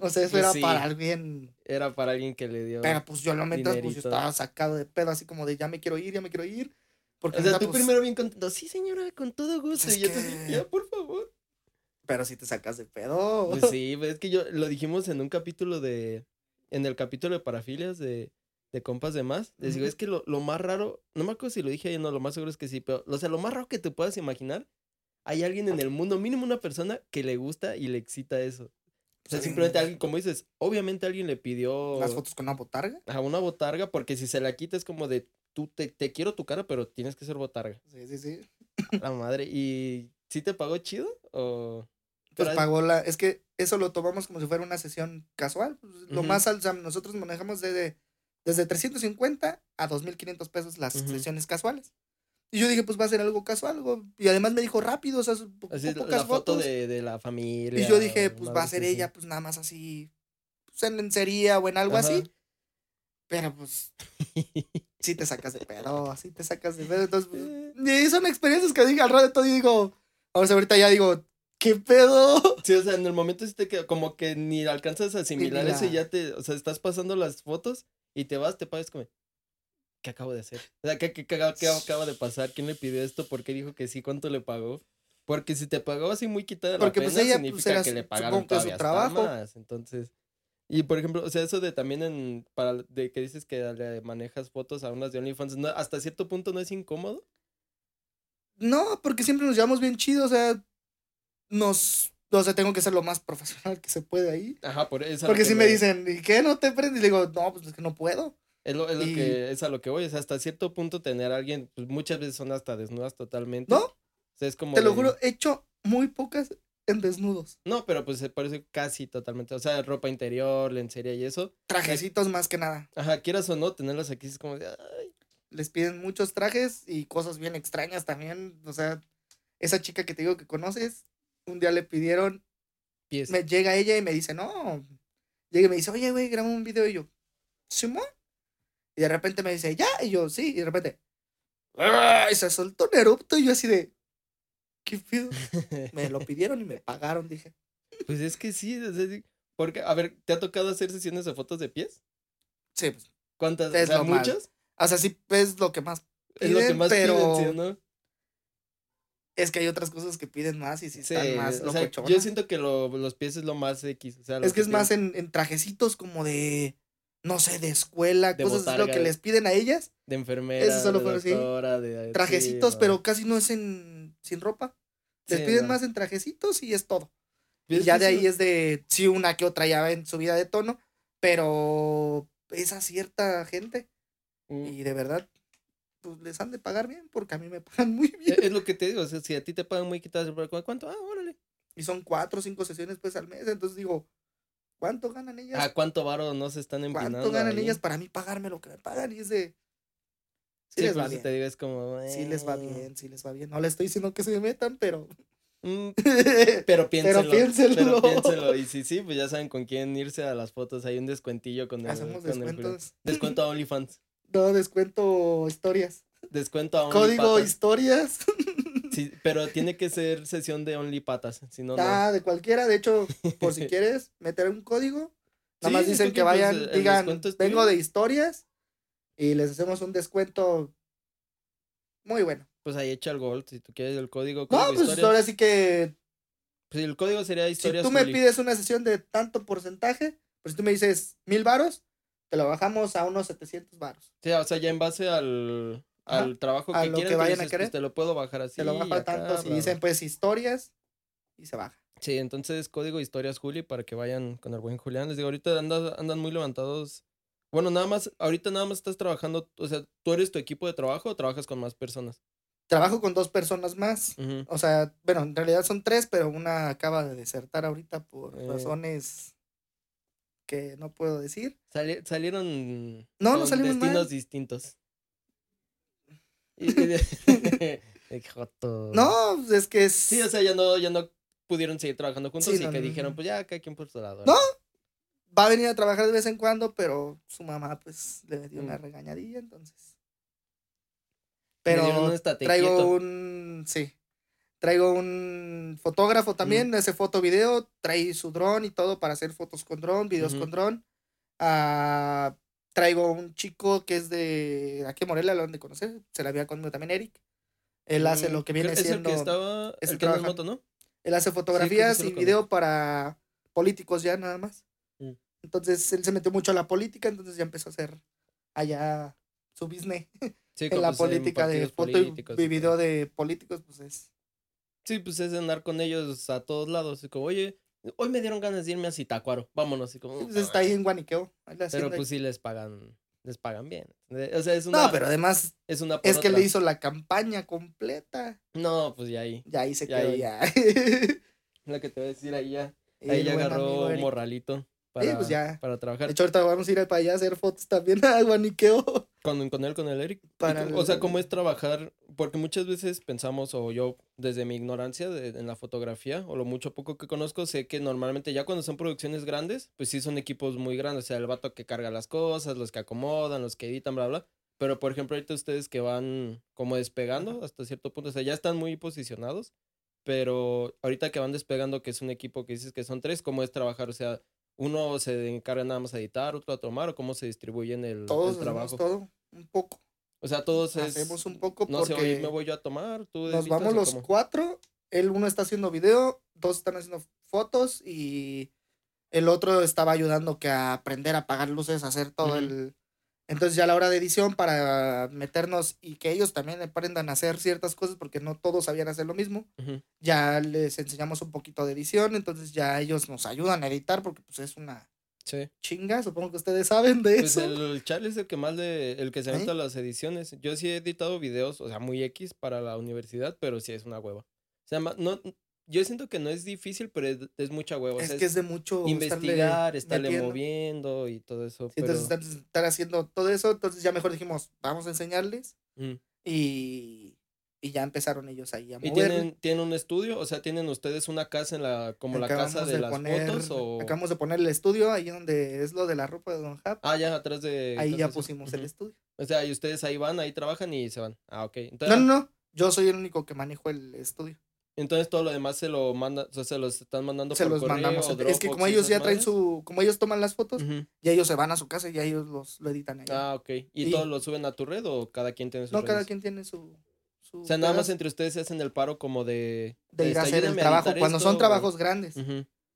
O sea, eso Pues era sí. para alguien. era para alguien que le dio. Pero pues yo lo mientras pues yo estaba sacado de pedo, así como de ya me quiero ir, ya me quiero ir. Porque o sea, tú pues, primero bien contento, sí, señora, con todo gusto. Y yo te que- ya, por favor. Pero si te sacas de pedo. Pues sí, pues, es que yo lo dijimos en un capítulo de. En el capítulo de parafilias de, de compas de más. Les digo, es que lo, lo más raro. No me acuerdo si lo dije ahí o no, lo más seguro es que sí. Pero, o sea, lo más raro que te puedas imaginar. Hay alguien en el mundo, mínimo una persona, que le gusta y le excita eso. O sea, simplemente alguien, como dices, obviamente alguien le pidió Las fotos con una botarga. a una botarga, porque si se la quita es como de, tú te, te quiero tu cara, pero tienes que ser botarga. Sí, sí, sí. La madre. ¿Y sí te pagó chido? ¿O Pues pagó la. Es que eso lo tomamos como si fuera una sesión casual. pues, Lo más alto, sea, nosotros manejamos desde, desde 350 a 2500 pesos las sesiones casuales. Y yo dije, pues va a ser algo casual. algo- Y además me dijo rápido, o sea, son po- así, pocas la foto fotos. de, de la familia? Y yo dije, pues va a ser ella, pues nada más así. Pues en lencería o en algo Ajá. así. Pero pues sí te sacas de pedo, sí te sacas de pedo. Entonces, pues, Eh. y son experiencias que dije al rato todo y digo, ahora ahorita ya digo, ¿qué pedo? Sí, o sea, en el momento sí te queda como que ni alcanzas a asimilar eso y ya te, o sea, estás pasando las fotos y te vas, te pagas como, ¿qué acabo de hacer? O sea, ¿qué, qué, qué acaba- qué acaba de pasar? ¿Quién le pidió esto? ¿Por qué dijo que sí? ¿Cuánto le pagó? Porque si te pagó así muy quitada de la Porque, pues, pena, pues, significa era que su- le pagaron su todavía hasta trabajo. más. Entonces, y por ejemplo, o sea, eso de también en, para, de que dices que le manejas fotos a unas de OnlyFans, ¿no? hasta cierto punto no es incómodo. No, porque siempre nos llevamos bien chido, o sea, nos, o sea, tengo que ser lo más profesional que se puede ahí. Ajá, por eso. Porque si me dicen, ¿y qué? ¿No te prendes? Y le digo, no, pues es que no puedo. Es lo, es lo Y- que es a lo que voy, o sea, hasta cierto punto tener a alguien, pues muchas veces son hasta desnudas totalmente. No, O sea, es como te lo de- juro, he hecho muy pocas en desnudos. No, pero pues se parece casi totalmente, o sea, ropa interior, lencería y eso. Trajecitos más que nada. Ajá, quieras o no, tenerlas aquí es como de, ay, Les piden muchos trajes y cosas bien extrañas también. O sea, esa chica que te digo que conoces, un día le pidieron, pies. me llega ella y me dice, no. Llega y me dice, oye, güey, graba un video. Y yo, ¿Simón? Y de repente me dice, ya. Y yo, sí. Y de repente, ¡ah! y se soltó un erupto. Y yo así de, ¿qué? Me lo pidieron y me pagaron, dije. Pues es que sí, Porque, a ver, ¿te ha tocado hacer sesiones de fotos de pies? Sí, pues. ¿Cuántas? Es o sea, lo ¿muchas? O sea, sí es lo que más Es lo que más pero piden, ¿sí, no? es que hay otras cosas que piden más y sí Sí, están más o sea, yo siento que lo- los pies es lo más X. O sea, lo Es que es piden- más en, en trajecitos como de, no sé, de escuela, De cosas así lo que botarga. les piden a ellas. De enfermera, Eso solo de fue así. doctora, de... Trajecitos, sí, pero casi no es en sin ropa. Les Sí, piden no. más en trajecitos y es todo. Y es ya de ahí es de, sí, una que otra ya en subida de tono, pero esa cierta gente. Mm. Y de verdad, pues les han de pagar bien, porque a mí me pagan muy bien. Es es lo que te digo, o sea, si a ti te pagan muy quitas, ¿cuánto? Ah, órale. Y son cuatro o cinco sesiones pues al mes, entonces digo, ¿cuánto ganan ellas? ¿A cuánto varo no se están empinando ¿Cuánto ganan ahí? ellas para mí pagarme lo que me pagan? Y es de... Sí, Sí, les por va bien. te digo, es como... Sí les va bien, sí les va bien. No le estoy diciendo que se me metan, pero... mm, Pero piénselo. piénsenlo. Pero piénselo. Y si sí, pues ya saben con quién irse a las fotos. Hay un descuentillo con el. Hacemos con el Julián. descuentos. Descuento a OnlyFans. No, descuento historias. Descuento a Código OnlyPatas. historias. Sí, pero tiene que ser sesión de OnlyPatas. Si no, no. Ah, de cualquiera. De hecho, por si quieres meter un código, nada Sí, más dicen que vayan, pues, digan, vengo de historias y les hacemos un descuento muy bueno. Pues ahí echa el gol. Si tú quieres el código. No, pues historias. ahora sí que Pues el código sería si historias. tú me Juli. pides una sesión de tanto porcentaje, pues si tú me dices mil varos, te lo bajamos a unos 700 varos. Sí, o sea, ya en base al, Al trabajo a que lo quieran, que vayan a querer. pues, te lo puedo bajar así. te lo bajo y a acá, tanto. Si bla, bla. dicen pues historias y se baja. Sí, entonces código historias Juli para que vayan con el buen Julián. Les digo, ahorita andan, andan muy levantados. Bueno, nada más, ahorita nada más estás trabajando, o sea, ¿tú eres tu equipo de trabajo o trabajas con más personas? Trabajo con dos personas más. O sea, bueno, en realidad son tres, pero una acaba de desertar ahorita por Eh. razones que no puedo decir. Sali- salieron No, no salimos destinos mal. distintos. Y-. No, es que es... Sí, o sea, ya no, ya no pudieron seguir trabajando juntos Sí, y no, que no, dijeron, pues ya, cada quien por su lado. No, va a venir a trabajar de vez en cuando, pero su mamá pues le dio una Mm. regañadilla, entonces. Pero un traigo quieto. un... Sí. Traigo un fotógrafo también, hace foto video, trae su dron y todo para hacer fotos con dron, videos con dron. Ah, traigo un chico que es de aquí Morelia, lo han de conocer, se la había conmigo también Eric. Él hace Mm, lo que viene es siendo... el que estaba, es el el que en moto, ¿no? Él hace fotografías sí y video para políticos ya nada más. Mm. Entonces él se metió mucho a la política, entonces ya empezó a hacer allá su business Sí, en la pues, en política de foto y video de políticos, pues es. Sí, pues es andar con ellos a todos lados. Y como, oye, hoy me dieron ganas de irme a Zitácuaro. Vámonos. Y como, pues, está ahí en Guaniqueo. Pero pues sí les pagan, les pagan bien. O sea, es una. no, pero además es una es que otra. le hizo la campaña completa. No, pues ya ahí. Ya ahí se Ya quedó ahí. ya. Lo que te voy a decir ahí ya. Ahí ya agarró amigo Eric. morralito para, pues ya. para De trabajar. hecho, ahorita vamos a ir para allá a hacer fotos también a Guaniqueo. Con, con él, con el Eric. Para O sea, cómo es trabajar, porque muchas veces pensamos, o yo desde mi ignorancia de- en la fotografía, o lo mucho poco que conozco, sé que normalmente ya cuando son producciones grandes, pues sí son equipos muy grandes, o sea, el vato que carga las cosas, los que acomodan, los que editan, bla, bla. Pero, por ejemplo, ahorita ustedes que van como despegando hasta cierto punto, o sea, ya están muy posicionados, pero ahorita que van despegando, que es un equipo que dices que son tres, ¿cómo es trabajar? O sea, uno se encarga nada más a editar, otro a tomar, o cómo se distribuyen el, el Todos trabajo. todo, un poco. O sea, todos es. Hacemos un poco No sé, porque hoy me voy yo a tomar, tú nos vamos ¿o los cómo? cuatro. El uno está haciendo video, dos están haciendo fotos y el otro estaba ayudando que a aprender a apagar luces, a hacer todo el... Entonces ya a la hora de edición para meternos y que ellos también aprendan a hacer ciertas cosas porque no todos sabían hacer lo mismo, ya les enseñamos un poquito de edición, entonces ya ellos nos ayudan a editar porque pues es una Sí. chinga, supongo que ustedes saben de Pues eso. el Charlie es el que más le, el que se ¿Eh? aventa las ediciones. Yo sí he editado videos, o sea, muy X para la universidad, pero sí es una hueva. O sea, no, yo siento que no es difícil, pero es, es mucha hueva. O Es sea, que es de mucho investigar, estarle moviendo y todo eso. Sí, pero, entonces estar, estar haciendo todo eso, entonces ya mejor dijimos, vamos a enseñarles Ujú. y, y ya empezaron ellos ahí a ¿Y mover. tienen, tienen un estudio? O sea, ¿tienen ustedes una casa en la, como la casa de, las fotos? O... Acabamos de poner el estudio ahí donde es lo de la ropa de Don Hap. Ah, ya, atrás de... ahí ya pusimos el estudio. O sea, y ustedes ahí van, ahí trabajan y se van. Ah, ok. No, no, no. Yo soy el único que manejo el estudio. Entonces todo lo demás se lo manda, o sea, se los están mandando Se por los correo, mandamos. o Es que Dropbox como y ellos ya traen madres. su, como ellos toman las fotos, ya ellos se van a su casa y ya ellos los lo editan ahí. Ah, ok. ¿Y, Y- todos lo suben a tu red o cada quien tiene su no, cada quien tiene su, su O sea, nada más entre ustedes se hacen el paro como de... de ir a hacer el trabajo. Cuando esto, son o- trabajos grandes,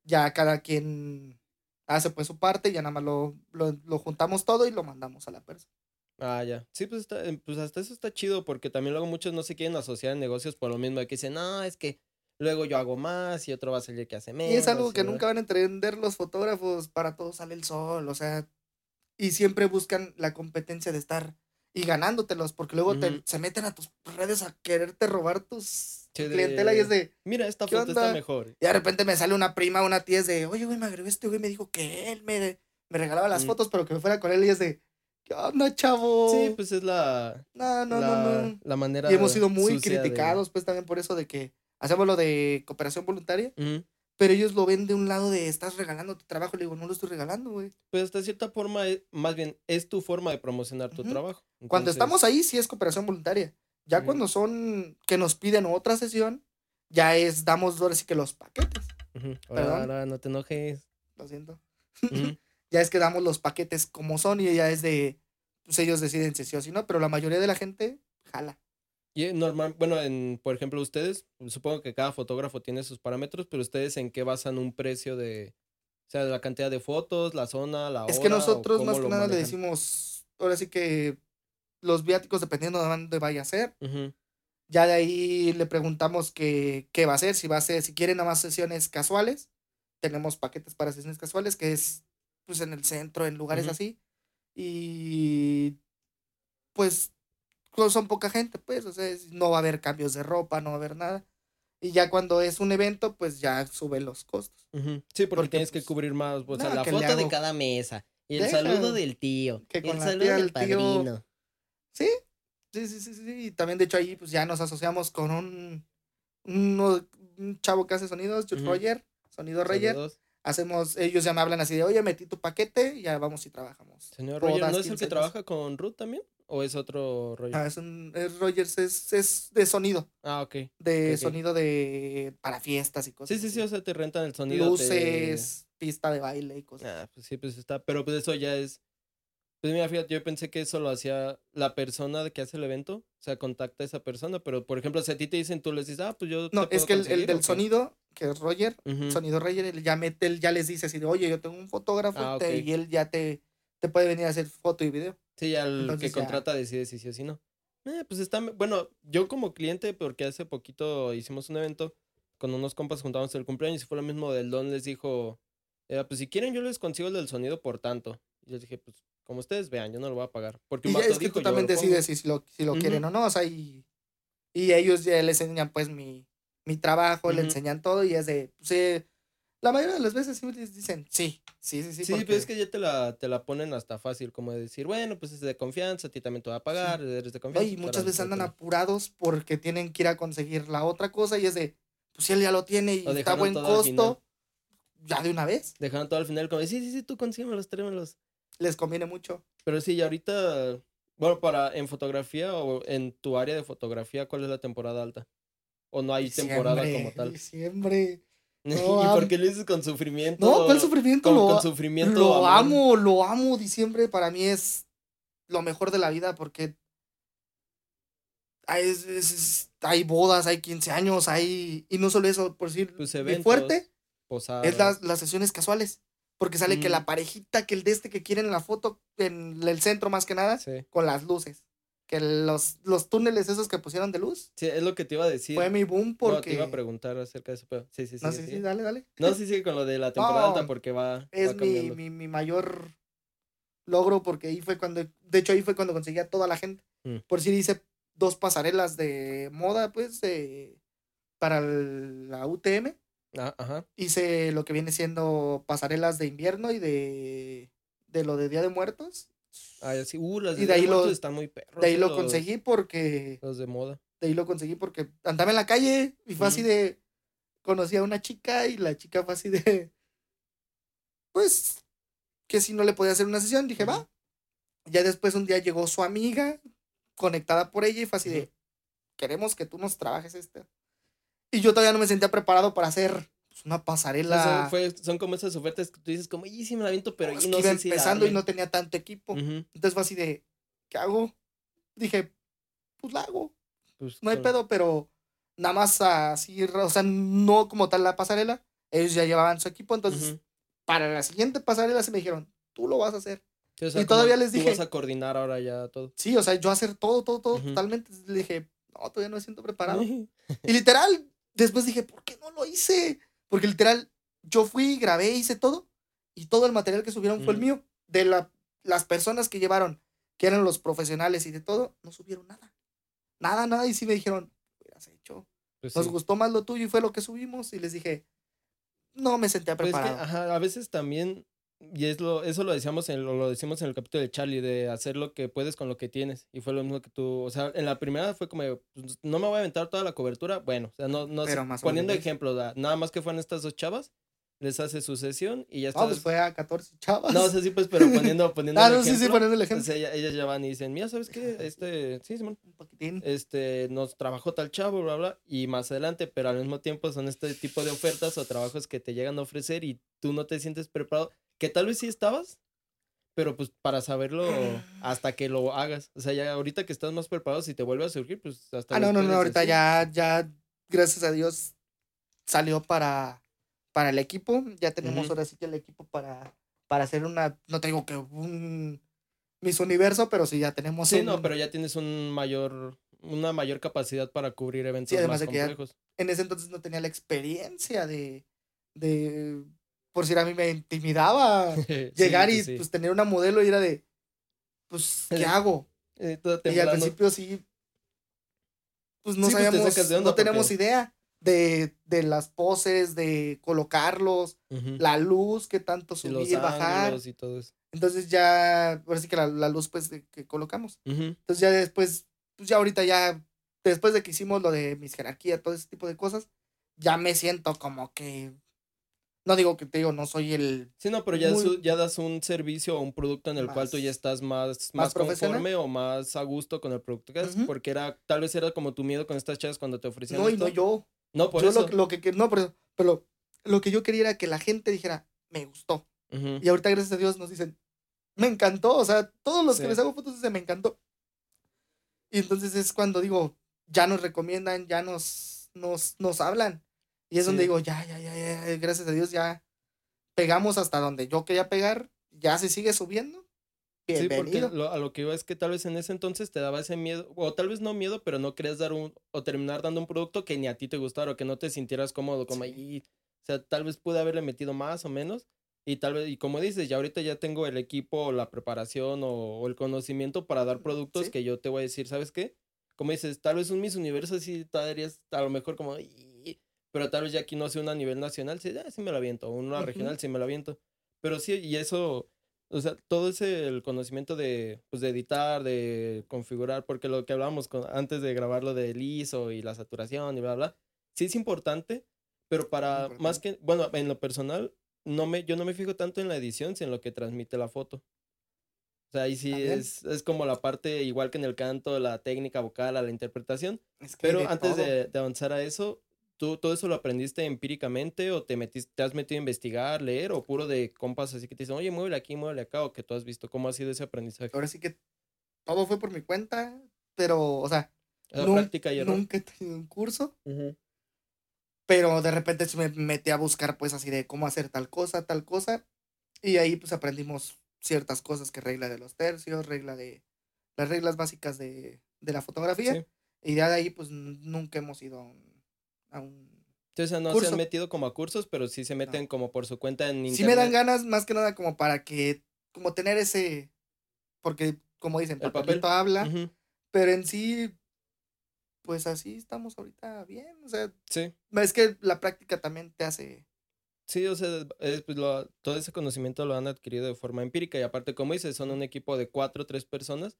ya cada quien hace pues su parte, ya nada más lo, lo, lo juntamos todo y lo mandamos a la persona. Ah, ya. Sí, pues, está, eh, pues hasta eso está chido porque también luego muchos no se quieren asociar en negocios por lo mismo de que dicen, no, es que luego yo hago más y otro va a salir que hace menos. Y es algo que bla". nunca van a entender los fotógrafos, para todos sale el sol, o sea, y siempre buscan la competencia de estar y ganándotelos, porque luego te, se meten a tus redes a quererte robar tus Sí, de- clientela y es de, Mira, esta ¿Qué foto está mejor. y de repente me sale una prima, una tía es de, oye, güey, me agregó este güey, me dijo que él me, me regalaba las fotos, pero que me fuera con él y es de, ¿qué onda, chavo? Sí, pues es la, no, no, la, no, no. la manera Y hemos sido muy de- criticados, pues también por eso de que hacemos lo de cooperación voluntaria, pero ellos lo ven de un lado de, estás regalando tu trabajo, le digo, no lo estoy regalando, güey. Pues hasta cierta forma, eh, más bien, es tu forma de promocionar tu trabajo. Cuando estamos ahí, sí es cooperación voluntaria. Ya cuando son que nos piden otra sesión, ya es, damos ahora sí que los paquetes. Ahora, ahora, no te enojes. Lo siento. Ya es que damos los paquetes como son y ya es de, pues ellos deciden si sí o si no, pero la mayoría de la gente jala. Y eh, normal, bueno, en, por ejemplo, ustedes, supongo que cada fotógrafo tiene sus parámetros, pero ustedes en qué basan un precio de, o sea, la cantidad de fotos, la zona, la hora. es que nosotros más que nada le decimos, ahora sí que los viáticos dependiendo de dónde vaya a ser. Ya de ahí le preguntamos que, qué va a ser, si va a ser, si quieren nada más sesiones casuales, tenemos paquetes para sesiones casuales, que es pues en el centro, en lugares así. Y pues son poca gente, pues, o sea, no va a haber cambios de ropa, no va a haber nada. Y ya cuando es un evento, pues ya suben los costos. Sí, porque, Porque, tienes que pues, cubrir más, o sea, no, la foto de cada mesa, y el Deja, saludo del tío, que y con el saludo tía del tío- padrino. Sí, sí, sí, sí, sí. Y también, de hecho, ahí pues ya nos asociamos con un, un chavo que hace sonidos, Ujú. Roger, Sonido Roger. Hacemos, ellos ya me hablan así de, oye, metí tu paquete, ya vamos y trabajamos. Señor Roger, Bodas, ¿no es el que 15 años. trabaja con Ruth también? ¿O es otro Roger? Ah, es un, es Rogers, es, es de sonido, Ah, ok. de sonido de, para fiestas y cosas Sí, sí, sí, o sea, te rentan el sonido. te- Luces, pista de baile y cosas. Ah, pues sí, pues está. Pero pues eso ya es. Pues mira, fíjate, yo pensé que eso lo hacía la persona que hace el evento. O sea, contacta a esa persona. Pero por ejemplo, si a ti te dicen, tú les dices, ah, pues yo. No, te es que el, el conseguir", ¿o del sonido, que es Roger, sonido Roger, él ya, mete, él ya les dice así de, oye, yo tengo un fotógrafo Ah, te- y él ya te, te puede venir a hacer foto y video. Sí, ya el Entonces que ya- contrata decide si sí o si no. Eh, pues está. Bueno, yo como cliente, porque hace poquito hicimos un evento con unos compas, juntamos el cumpleaños y fue lo mismo del Don, les dijo, eh, pues si quieren, yo les consigo el del sonido por tanto. Y les dije, pues como ustedes vean, yo no lo voy a pagar. Porque Y ya es que dijo, tú "Yo también lo pongo". decides si, si lo, si lo quieren o no, o sea, y, y ellos ya les enseñan pues mi, mi trabajo, le Ujú. enseñan todo y es de, pues, eh, la mayoría de las veces sí dicen, sí, sí, sí, sí. Sí, porque- pero es que ya te la, te la ponen hasta fácil, como de decir, bueno, pues es de confianza, a ti también te va a pagar, eres de confianza. y pues, muchas veces andan apurados porque tienen que ir a conseguir la otra cosa y es de, pues si él ya lo tiene y está a buen costo, ya de una vez, Dejaron todo al final como, de, sí, sí, sí, tú consíguemelos, tráemelos. les conviene mucho. Pero sí, y ahorita, bueno, para en fotografía o en tu área de fotografía, ¿cuál es la temporada alta? ¿O no hay temporada como tal? Diciembre. ¿Y por qué lo dices con sufrimiento? No, ¿cuál sufrimiento? Con, lo, con sufrimiento. Lo amo, lo amo. Diciembre para mí es lo mejor de la vida porque hay, es- hay bodas, hay 15 años, hay... Y no solo eso, por decir, Pues eventos, fuerte, Posadas. es las, las sesiones casuales. Porque sale que Mm. la parejita, que el de este que quieren en la foto, en el centro más que nada, Sí. con las luces. Que los, los túneles esos que pusieron de luz, Sí, es lo que te iba a decir. fue mi boom No, te porque... iba a preguntar acerca de eso, pero sí, sí, sí. No, sí, sí, dale, dale. No, sí, sí, con lo de la temporada No, alta porque va, es va mi, mi, mi mayor logro porque ahí fue cuando, de hecho ahí fue cuando conseguí a toda la gente. Mm. Por si hice dos pasarelas de moda, pues, de- para el- la UTM. Ah, ajá. Hice lo que viene siendo pasarelas de invierno y de, de lo de Día de Muertos. Sí. Uh, las Y de, ahí lo- están muy perros. De ahí lo los- conseguí porque, Los de moda. de ahí lo conseguí porque andaba en la calle y fue así de, conocí a una chica y la chica fue así de, pues, que si no le podía hacer una sesión, dije, va. Ya después un día llegó su amiga, conectada por ella, y fue así de, queremos que tú nos trabajes este. Y yo todavía no me sentía preparado para hacer pues, una pasarela. son, fue- son como esas ofertas que tú dices, como, y sí me la aviento, pero Es yo no iba sé si empezando y darle". no tenía tanto equipo. Ujú, Entonces fue así de, ¿qué hago? Dije, pues la hago. pues, No hay con- pedo, pero nada más así, o sea, no como tal la pasarela. Ellos ya llevaban su equipo, entonces Ujú. para la siguiente pasarela se me dijeron, tú lo vas a hacer. Sí, o sea, y todavía les tú dije- vas a coordinar ahora ya todo. Sí, o sea, yo hacer todo, todo, todo, Ujú. totalmente. Entonces Le dije, no, todavía no me siento preparado. y literal, después dije, ¿por qué no lo hice? Porque literal, yo fui, grabé, hice todo. Y todo el material que subieron fue el mío. De la, las personas que llevaron, que eran los profesionales y de todo, no subieron nada. Nada, nada. Y sí me dijeron, hubieras hecho. Pues Nos sí. gustó más lo tuyo y fue lo que subimos. Y les dije, no me sentía Pues es que, preparado. ajá, a veces también, y es lo, eso lo decíamos en, lo, lo decimos en el capítulo de Charlie, de hacer lo que puedes con lo que tienes. Y fue lo mismo que tú, o sea, en la primera fue como, pues, no me voy a aventar toda la cobertura. Bueno, o sea, no, no sé, o poniendo ejemplos, da- nada más que fueron estas dos chavas, les hace su sesión y ya está. no, pues fue a 14 chavas. No, o sea, sí, pues, pero poniendo, poniendo ah, el no, sí, sí, ejemplo, poniendo el ejemplo. pues, ella- ellas ya van y dicen, mira, ¿sabes qué? Este, sí, Simón, Un poquitín. este, nos trabajó tal chavo, bla, bla, y más adelante, pero al mismo tiempo son este tipo de ofertas o trabajos que te llegan a ofrecer y tú no te sientes preparado, que tal vez sí estabas, pero pues para saberlo hasta que lo hagas. O sea, ya ahorita que estás más preparado, si te vuelve a surgir, pues hasta... Ah, no, no, no, ahorita decir. ya, ya, gracias a Dios, salió para, para el equipo. Ya tenemos ahora sí que el equipo para, para hacer una, no te digo que un Miss Universo, pero sí ya tenemos Sí, un- no, pero ya tienes un mayor, una mayor capacidad para cubrir eventos además más de que ya- complejos. en ese entonces no tenía la experiencia de, de, por si a mí me intimidaba llegar Sí, y pues sí. pues tener una modelo y era de, pues, ¿qué hago? Eh, Y al principio sí, pues no Sí, pues, sabíamos, onda no tenemos idea de, de las poses, de colocarlos, la luz, qué tanto subir, bajar. ángulos y todo eso. Entonces ya, ahora sí que la, la luz pues de- que colocamos. Entonces ya después, pues ya ahorita ya, después de que hicimos lo de mis jerarquías, todo ese tipo de cosas, ya me siento como que, no digo que te digo, no soy el, Sí, no, pero ya, Muy- su- ya das un servicio o un producto en el cual tú ya estás más, más conforme o más a gusto con el producto que haces, porque era, tal vez era como tu miedo con estas chavas cuando te ofrecían no, y no yo. No, por yo eso. Lo, que- lo que, no, por eso, pero lo que yo quería era que la gente dijera, me gustó. Y ahorita, gracias a Dios, nos dicen, me encantó. O sea, todos los Sí. que les hago fotos dicen, me encantó. Y entonces es cuando digo, ya nos recomiendan, ya nos, nos, nos hablan. Y es donde Sí. digo, ya, ya, ya, ya, gracias a Dios, ya pegamos hasta donde yo quería pegar. Ya se sigue subiendo. Sí, porque Bienvenido. lo- a lo que iba es que tal vez en ese entonces te daba ese miedo, o tal vez no miedo, pero no querías dar un, o terminar dando un producto que ni a ti te gustara o que no te sintieras cómodo, como Sí. ahí, o sea, tal vez pude haberle metido más o menos, y tal vez, y como dices, ya ahorita ya tengo el equipo, o la preparación o, o el conocimiento para dar productos Sí. que yo te voy a decir, ¿sabes qué? Como dices, tal vez un Miss Universo sí todavía es a lo mejor como, "Ih", pero tal vez ya aquí no sea una a nivel nacional, sí, ah, sí me la aviento, una regional, sí me la aviento, pero sí, y eso... O sea, todo ese el conocimiento de, pues, de editar, de configurar, porque lo que hablábamos con, antes de grabar lo del ISO y la saturación y bla, bla, sí es importante, pero para más que, bueno, en lo personal, no me, yo no me fijo tanto en la edición, sino en lo que transmite la foto. O sea, ahí sí es, es como la parte, igual que en el canto, la técnica vocal, a la interpretación, Es que pero antes de, de avanzar a eso, ¿tú todo eso lo aprendiste empíricamente o te metiste, te has metido a investigar, leer o puro de compas así que te dicen, oye, muévele aquí, muévele acá o que tú has visto? ¿Cómo ha sido ese aprendizaje? Ahora sí que todo fue por mi cuenta, pero, o sea, La nun- práctica y error. nunca he tenido un curso. Pero de repente sí me metí a buscar pues así de cómo hacer tal cosa, tal cosa, y ahí pues aprendimos ciertas cosas que regla de los tercios, regla de las reglas básicas de, de la fotografía, Sí. y ya de ahí pues nunca hemos ido a un... A un... Sea, no se Curso. han metido como a cursos, pero sí se meten como por su cuenta en internet. Sí me dan ganas más que nada como para que, como tener ese, porque como dicen, El papelito papel. habla, Ujú. pero en sí, pues así estamos ahorita bien, o sea, Sí. es que la práctica también te hace... Sí, o sea, es, pues, lo- todo ese conocimiento lo han adquirido de forma empírica y aparte, como dices, son un equipo de cuatro o tres personas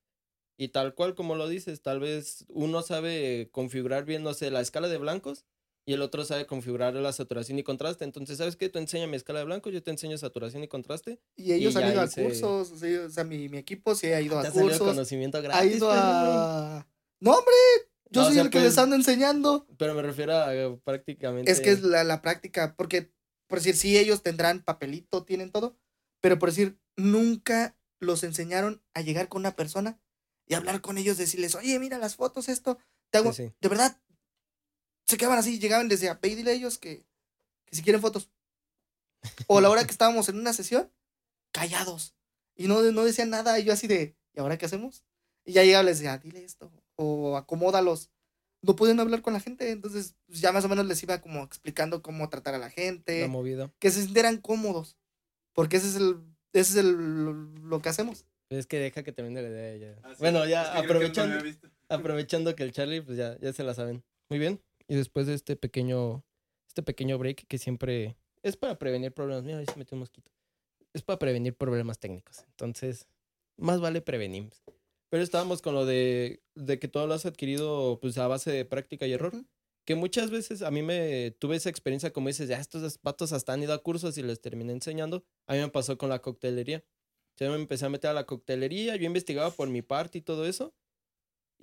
y tal cual como lo dices, tal vez uno sabe configurar bien, no sé, la escala de blancos y el otro sabe configurar la saturación y contraste. Entonces, ¿sabes qué? Tú enséñame escala de blancos, yo te enseño saturación y contraste. Y ellos Y han ido a se- cursos, o sea, o sea, mi, mi equipo sí ha ido Te a cursos, conocimiento ha ido pues, a... No, hombre, Yo No, o soy sea, el que pues- les ando enseñando. Pero me refiero a eh, prácticamente. Es que es la, la práctica, porque, por decir, sí, ellos tendrán papelito, tienen todo, pero por decir, nunca los enseñaron a llegar con una persona y hablar con ellos, decirles, oye, mira las fotos, esto, te hago, Sí, sí. de verdad, se quedaban así, llegaban desde ve y dile a ellos que, que si quieren fotos. O a la hora que estábamos en una sesión, callados, y no, no decían nada, y yo así de, ¿y ahora qué hacemos? Y ya llegaba y les decía, dile esto, o acomódalos. No pueden hablar con la gente, entonces pues, ya más o menos les iba como explicando cómo tratar a la gente, La movida. que se sintieran cómodos, porque ese es el, ese es el, lo, lo que hacemos. Es que deja que termine la idea ya. Ah, sí. Bueno, Es ya que que aprovechando, visto. aprovechando que el Charlie, pues ya, ya se la saben. Muy bien. Y después de este pequeño, este pequeño break que siempre es para prevenir problemas. Mira, ahí se metió un mosquito. Es para prevenir problemas técnicos. Entonces, más vale prevenir. Pero estábamos con lo de, de que todo lo has adquirido pues a base de práctica y error. Que muchas veces a mí me tuve esa experiencia como dices, ya estos vatos hasta han ido a cursos y les terminé enseñando. A mí me pasó con la coctelería. Yo me empecé a meter a la coctelería, yo investigaba por mi parte y todo eso.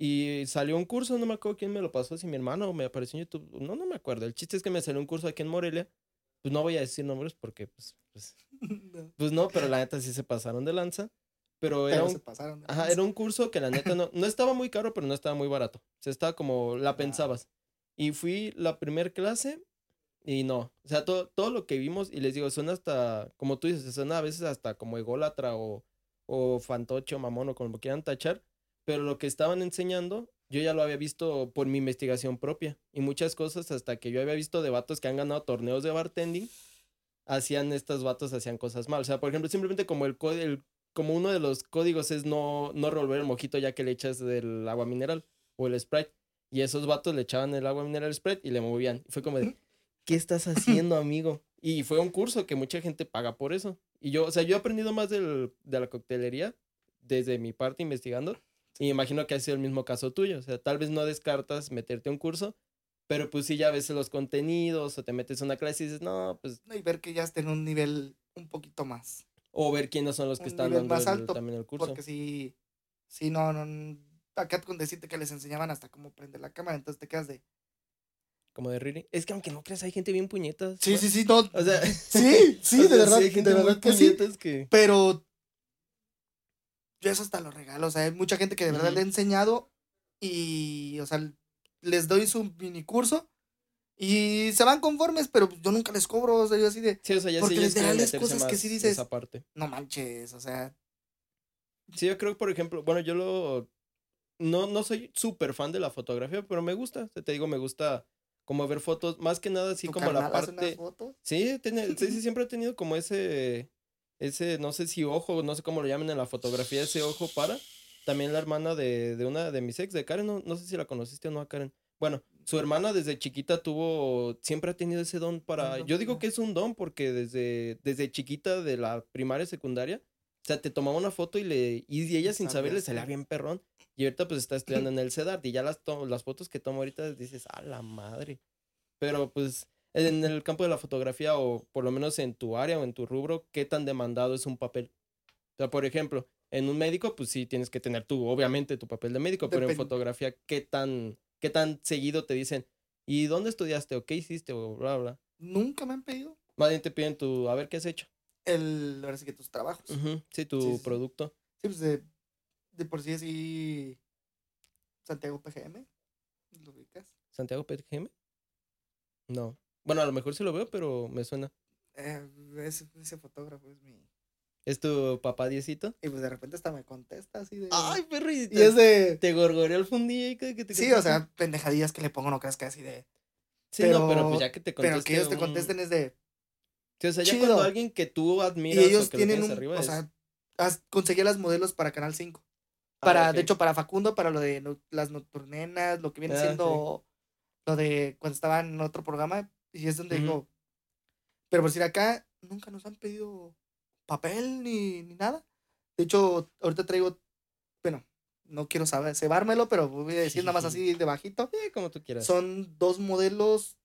Y salió un curso, no me acuerdo quién me lo pasó, si mi hermano o me apareció en YouTube. No, no me acuerdo. El chiste es que me salió un curso aquí en Morelia. Pues no voy a decir nombres porque, pues, pues, No, pues no, pero la neta sí se pasaron de lanza. Pero era pero un se pasaron. de Ajá, lanza. era un curso que la neta no, no estaba muy caro, pero no estaba muy barato. O sea, estaba como la pensabas. Y fui la primer clase y no. O sea, todo, todo lo que vimos, y les digo, suena hasta, como tú dices, suena a veces hasta como ególatra o, o fantoche o mamón o como quieran tachar. Pero lo que estaban enseñando, yo ya lo había visto por mi investigación propia. Y muchas cosas hasta que yo había visto de vatos que han ganado torneos de bartending, hacían estos vatos, hacían cosas mal. O sea, por ejemplo, simplemente como el, el como uno de los códigos es no, no revolver el mojito ya que le echas del agua mineral o el Sprite. Y esos vatos le echaban el agua mineral al Sprite y le movían. Y fue como ¿qué estás haciendo, amigo? Y fue un curso que mucha gente paga por eso. Y yo, o sea, yo he aprendido más del, de la coctelería desde mi parte investigando. Y me imagino que ha sido el mismo caso tuyo. O sea, tal vez no descartas meterte a un curso, pero pues sí ya ves los contenidos o te metes a una clase y dices, no, pues, No, Y ver que ya estén en un nivel un poquito más. o ver quiénes son los que Un están dando más el- alto, también el curso. Porque si, si no, no, acá con decirte que les enseñaban hasta cómo prender la cámara, entonces te quedas de... Como de Riri. Es que aunque no creas, hay gente bien puñetas. Sí, ¿no? sí, sí, no. O sea, Sí, sí, de verdad, hay gente de verdad que sí. puñetas que... Pero yo eso hasta lo regalo. O sea, hay mucha gente que de verdad le he enseñado y, o sea, les doy su mini curso y se van conformes, pero yo nunca les cobro. O sea, yo así de, Sí, o sea, ya Porque sí ellos quieren literal es meterse cosas que sí dices- esa parte. no manches, o sea, Sí, yo creo, por ejemplo, bueno, yo lo... No, no soy súper fan de la fotografía, pero me gusta. Te digo, me gusta como ver fotos, más que nada así como la parte... unas fotos. Sí, tiene, sí, sí, siempre he tenido como ese, ese, no sé si ojo, no sé cómo lo llaman en la fotografía, ese ojo para. También la hermana de, de una de mis ex, de Karen, no, no sé si la conociste o no a Karen. Bueno, su hermana desde chiquita tuvo, siempre ha tenido ese don para, yo digo que es un don porque desde, desde chiquita de la primaria, secundaria, o sea, te tomaba una foto y le, y ella sin saber le salía bien perrón. Y ahorita pues está estudiando en el CEDART y ya las, las fotos que tomo ahorita dices, a la madre. Pero pues en el campo de la fotografía o por lo menos en tu área o en tu rubro, ¿qué tan demandado es un papel? O sea, por ejemplo, en un médico, pues sí tienes que tener tú, obviamente, tu papel de médico, pero en fotografía, ¿qué tan, ¿qué tan seguido te dicen? ¿Y dónde estudiaste? ¿O qué hiciste? O bla, bla. Nunca me han pedido Más bien te piden tu, a ver qué has hecho. el, ahora sí que tus trabajos. Sí, tu Sí, sí, sí. producto. Sí, pues de, de por sí así, Santiago PGM, ¿lo ubicas? ¿Santiago PGM? No. Bueno, a lo mejor sí lo veo, pero me suena. Eh, ese, ese fotógrafo es mi... ¿Es tu papá diecito? Y pues de repente hasta me contesta así de... ¡Ay, perrito! y es de... Te gorgoreó el fundillo y que te Sí, o sea, pendejadillas que le pongo, no creas que así de... Sí, no, pero pero- pues ya que te Pero conteste que ellos te contesten es de... Sí, o sea, ya chido. cuando alguien que tú Y admiras ellos o que tienen un... arriba o es- sea, as- conseguí las modelos para Canal 5. Ah, Para. De hecho, para Facundo, para lo de no- las nocturnenas, lo que viene Ah, sí. siendo lo de cuando estaba en otro programa. Y es donde Ujú. digo... Pero por decir acá, nunca nos han pedido papel ni, ni nada. De hecho, ahorita traigo... Bueno, no quiero saber, cebármelo, pero voy a decir nada más así de bajito. Sí, como tú quieras. Son dos modelos,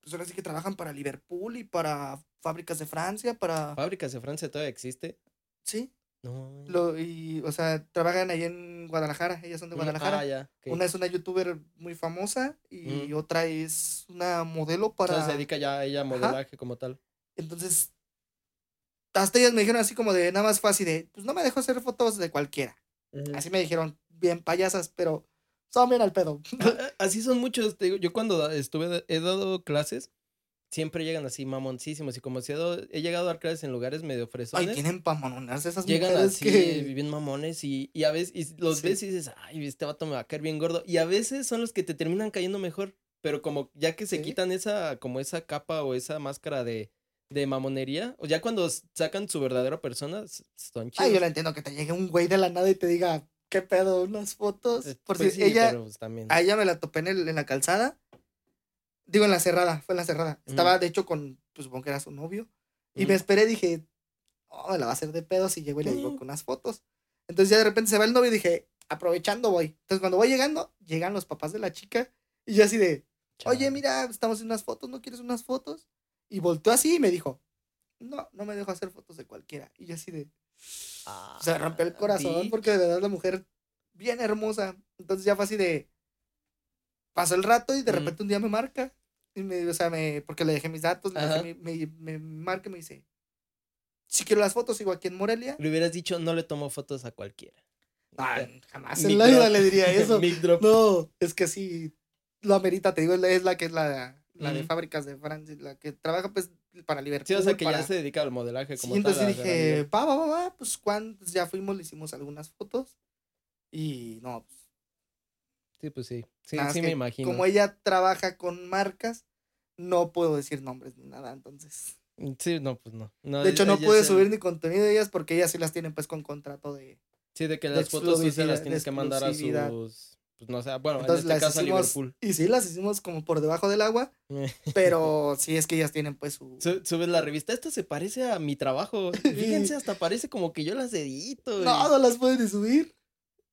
pues ahora sí que trabajan para Liverpool y para fábricas de Francia, para... Fábricas de Francia todavía existe. Sí, No. Lo, y, o sea, trabajan ahí en Guadalajara, ellas son de Guadalajara. Ah, ya. ok. Una es una youtuber muy famosa y otra es una modelo O para... sea, se dedica ya a ella a modelaje como tal. Entonces, hasta ellas me dijeron así como de, nada más fácil de, pues no me dejo hacer fotos de cualquiera. Así me dijeron, bien payasas, pero son bien al pedo. Ah, Así son muchos. te digo, yo cuando estuve, he dado clases, siempre llegan así mamoncísimos. Y como si he, llegado a dar clases en lugares medio Ay, fresones, tienen pa' esas llegan así, que... bien mamones. Y, y a veces y los Sí. ves y dices, ay, este vato me va a caer bien gordo. Y a veces son los que te terminan cayendo mejor. Pero como ya que se Sí. quitan esa, como esa capa o esa máscara de, de mamonería, o ya cuando sacan su verdadera persona, son chidos. Ay, yo la entiendo que te llegue un güey de la nada y te diga, ¿qué pedo? Unas fotos. Eh, Por pues si sí, ella, pues, también. a ella me la topé en, el- en la calzada. Digo, en la cerrada, fue en la cerrada. Estaba, de hecho, con, pues supongo que era su novio. Y me Ujú. esperé, dije, oh, me la va a hacer de pedo si llego y le digo Mm. con unas fotos. Entonces ya de repente se va el novio y dije, aprovechando voy. Entonces cuando voy llegando, llegan los papás de la chica y yo así de, oye, mira, estamos en unas fotos, ¿no quieres unas fotos? Y volteó así y me dijo, no, no me dejo hacer fotos de cualquiera. Y yo así de, se me rompió el Ah, corazón bitch. porque de verdad la mujer bien hermosa. Entonces ya fue así de, pasó el rato y de repente un día me marca. Y me, o sea, me, porque le dejé mis datos, le dejé mi- me, me marca y me dice, si quiero las fotos, sigo aquí en Morelia. Le hubieras dicho, no le tomo fotos a cualquiera. Ah, jamás mic en la vida le diría eso. No, es que sí, lo amerita, te digo, es la, que es la, la de Ujú. fábricas de Francia, la que trabaja pues para Liverpool. Sí, o sea que para... ya se dedica al modelaje Sí, como entonces tal. a- dije, va, va, va, va, pues cuando ya fuimos, le hicimos algunas fotos y no, pues, Sí, pues sí. Sí, nada sí me imagino. Como ella trabaja con marcas, no puedo decir nombres ni nada, entonces. Sí, no, pues no. No, De hecho, no el- subir ni contenido de ellas porque ellas sí las tienen pues con contrato de... Sí, de que de las fotos sí se las tienes que mandar a sus. Pues no sé, bueno, Entonces en este las a hicimos, Liverpool. y sí, las hicimos como por debajo del agua, pero sí es que ellas tienen pues su... Su- Subes la revista, esto se parece a mi trabajo. Fíjense, hasta parece como que yo las edito. y- No, no las pueden ni subir.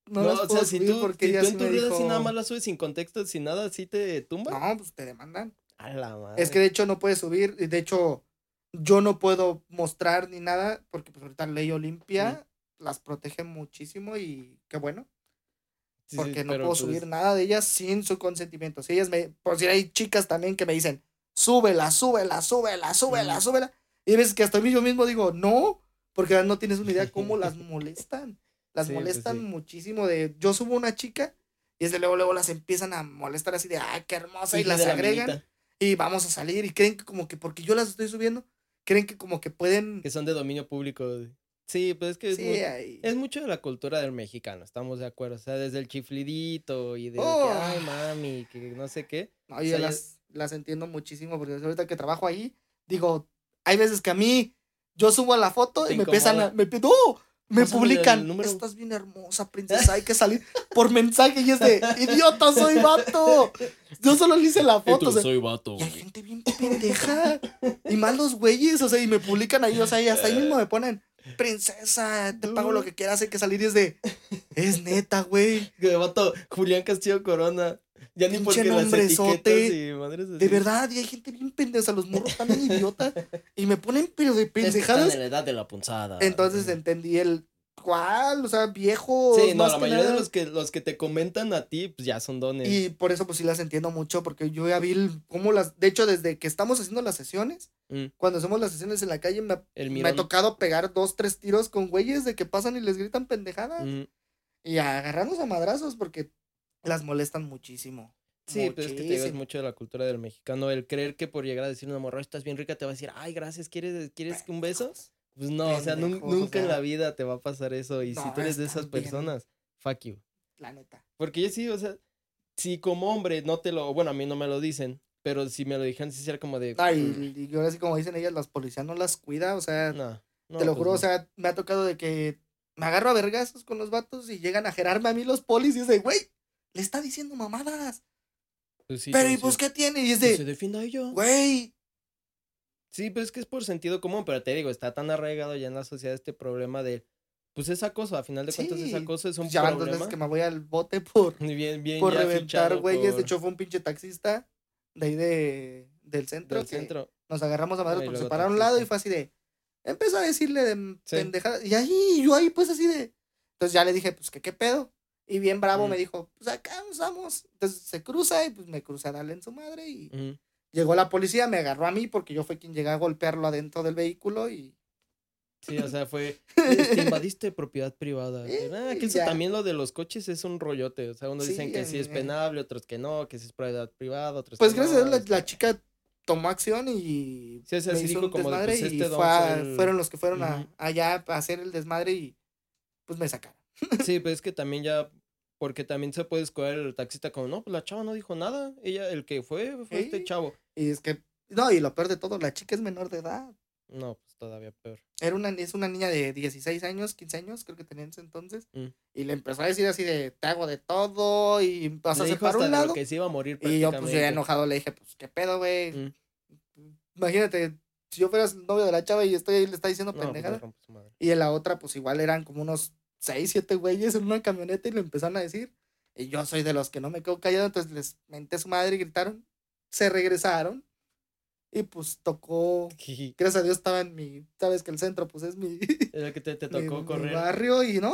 No, No, las o puedo sea, si subir tú, porque si tú sí en tu así dijo... nada más la subes sin contexto, sin nada, así te tumba. No, pues te demandan. A la madre. Es que de hecho no puedes subir, y de hecho yo no puedo mostrar ni nada porque pues ahorita ley Olimpia las protege muchísimo y qué bueno, Sí, sí, porque no puedo pues, subir nada de ellas sin su consentimiento. Si ellas me, por si hay chicas también que me dicen, súbela, súbela, súbela, súbela, súbela. Y veces que hasta mí yo mismo digo, no, porque no tienes una idea cómo las molestan. Las pues, molestan muchísimo de, yo subo una chica y desde luego, luego las empiezan a molestar así de, ay, qué hermosa, y las agregan y vamos a salir y creen que como que porque yo las estoy subiendo, creen que como que pueden... Que son de dominio público. Sí, pues es que es, Sí, muy- ahí. es mucho de la cultura del mexicano, estamos de acuerdo. O sea, desde el chiflidito y de Oh. que, ay, mami, que no sé qué. No, o yo sea, ya- las, las entiendo muchísimo porque ahorita que trabajo ahí, digo, hay veces que a mí, yo subo la foto y me empiezan a... Me, ¡No! Me Pásame publican, estás bien hermosa, princesa, hay que salir por mensaje y es de, idiota, soy vato. Yo solo le hice la foto. o sea, soy vato. y hay gente bien pendeja. Y más los güeyes, o sea, y me publican ahí, o sea, y hasta ahí mismo me ponen, princesa, te pago lo que quieras, hay que salir. Y es de, es neta, güey. Que vato, Julián Castillo Corona. Ya ni porque nombrezote. De verdad, y hay gente bien pendeja, o sea, los morros están idiotas. Y me ponen, pero de pendejadas. en la edad de la punzada. Entonces entendí el, ¿cuál? O sea, viejo. Sí, no, la mayoría de los que, los que te comentan a ti, pues ya son dones. Y por eso, pues sí las entiendo mucho, porque yo ya vi cómo las. De hecho, desde que estamos haciendo las sesiones, Mm, cuando hacemos las sesiones en la calle, me, me ha tocado pegar dos, tres tiros con güeyes de que pasan y les gritan pendejadas. Mm, Y agarrarnos a madrazos porque las molestan muchísimo. Sí, pero es que te Muchísimo. mucho de la cultura del mexicano. El creer que por llegar a decir una morra, estás bien rica, te va a decir, ay, gracias, ¿quieres, ¿quieres un beso? Pues no, o sea, o nunca en la vida te va a pasar eso. Y si No, tú eres de esas están bien. personas, fuck you. La neta. Porque yo sí, o sea, si como hombre no te lo, bueno, a mí no me lo dicen, pero si me lo dijeran, sí sería como de... Ay, "Mm, y ahora sí, como dicen ellas, las policías no las cuida, o sea, no, no, te lo pues juro, no". o sea, me ha tocado de que me agarro a vergazos con los vatos y llegan a gerarme a mí los polis y de, güey, le está diciendo mamadas. Pues sí, pero, ¿y entonces, pues qué tiene? Y es pues se de, defienda ello. güey, Sí, pero es que es por sentido común, pero te digo, está tan arraigado ya en la sociedad este problema de, pues es acoso, a final de cuentas es acoso, es un ya dos problema. veces que me voy al bote por, Bien, bien por ya reventar güeyes. por- De hecho, fue un pinche taxista de ahí de, del centro. del que centro. Nos agarramos a madres Ay, porque se pararon a un lado y fue así de, Empezó a decirle de Sí. pendejadas. Y ahí, yo ahí, pues así de. Entonces ya le dije, pues, ¿qué, qué pedo? Y bien bravo Mm. me dijo, pues acá nos vamos. Entonces se cruza y pues me cruza a darle en su madre. Y llegó la policía, me agarró a mí porque yo fui quien llegué a golpearlo adentro del vehículo. Y Sí, o sea, fue. este, invadiste propiedad privada. Eh, Ah, que eso también lo de los coches es un rollote. O sea, unos Sí, dicen que sí es eh. penable, otros que no, que sí es propiedad privada, otros pues que gracias a no, Dios este, la, la chica tomó acción y Sí, o sea, me sí hizo dijo un como de, desmadre pues, y este fue a- el- fueron los que fueron a- allá a hacer el desmadre y pues me sacaron. Sí, pues es que también ya. Porque también se puede escoger el taxista como, no, pues la chava no dijo nada. Ella, el que fue, fue este chavo. Y es que, no, y lo peor de todo, la chica es menor de edad. No, pues todavía peor. Era una, es una niña de 16 años, 15 años, creo que tenía en ese entonces. Mm. Y le empezó a decir así de, te hago de todo. Y paró a hasta un lado. que se iba a morir Y yo, pues, yo enojado le dije, pues, ¿qué pedo, güey? Mm. Imagínate, si yo fueras novio de la chava y estoy ahí le está diciendo No, pues, pendejada. Y en la otra, pues, igual eran como unos 6, 7 güeyes en una camioneta y le empezaron a decir. Y yo soy de los que no me quedo callado, entonces les menté a su madre y gritaron. Se regresaron. Y pues tocó. Gracias a Dios estaba en mi. Sabes que el centro, pues es mi. Era que te, te mi- tocó mi correr. barrio y no.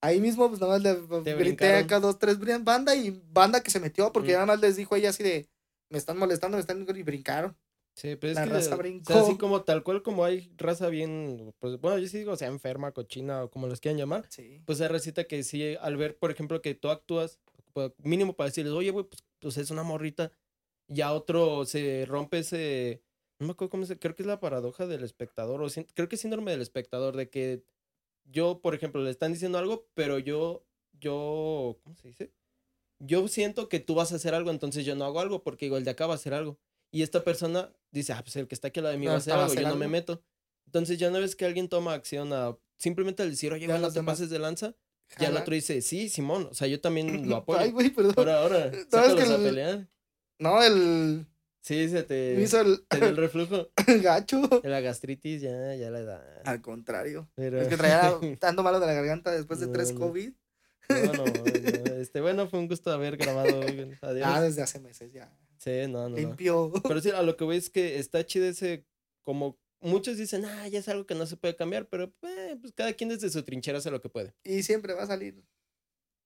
Ahí mismo, pues nada más le grité brincaron. acá dos, tres banda y banda que se metió porque Mm. nada más les dijo ella así de me están molestando, me están y brincaron. Sí, pero es La que, raza o sea, brincó. así como tal cual como hay raza bien, pues, bueno, yo sí digo, sea enferma, cochina o como les quieran llamar, Sí. pues hay recita que sí, al ver, por ejemplo, que tú actúas, pues, mínimo para decirles, oye, güey, pues, pues es una morrita, ya otro se rompe ese, no me acuerdo cómo se, creo que es la paradoja del espectador, o creo que es síndrome del espectador, de que yo, por ejemplo, le están diciendo algo, pero yo, yo, ¿cómo se dice? Yo siento que tú vas a hacer algo, entonces yo no hago algo, porque igual de acá va a hacer algo. Y esta persona dice, ah, pues el que está aquí al lado de mí No, va a hacer va a algo, hacer yo no me meto. Entonces ya una vez que alguien toma acción a simplemente al decir, oye, Ya no te pases de lanza, ya el otro dice, sí, Simón, o sea, yo también lo apoyo. Ay, güey, perdón. Ahora, ahora, No, es sácalos que a el- pelear. No, el. Sí, se te, Me hizo el, te dio el reflujo. gacho. La gastritis ya, ya la da. Al contrario. Pero... Es que traía tanto malo de la garganta después de No, tres no. COVID. No, no, no, este, bueno, fue un gusto haber grabado hoy. güey. Adiós. Ah, desde hace meses ya. Sí, no, no, no. Limpio. Pero sí, a lo que voy es que está chido ese, como muchos dicen, ah, ya es algo que no se puede cambiar, pero eh, pues cada quien desde su trinchera hace lo que puede. Y siempre va a salir.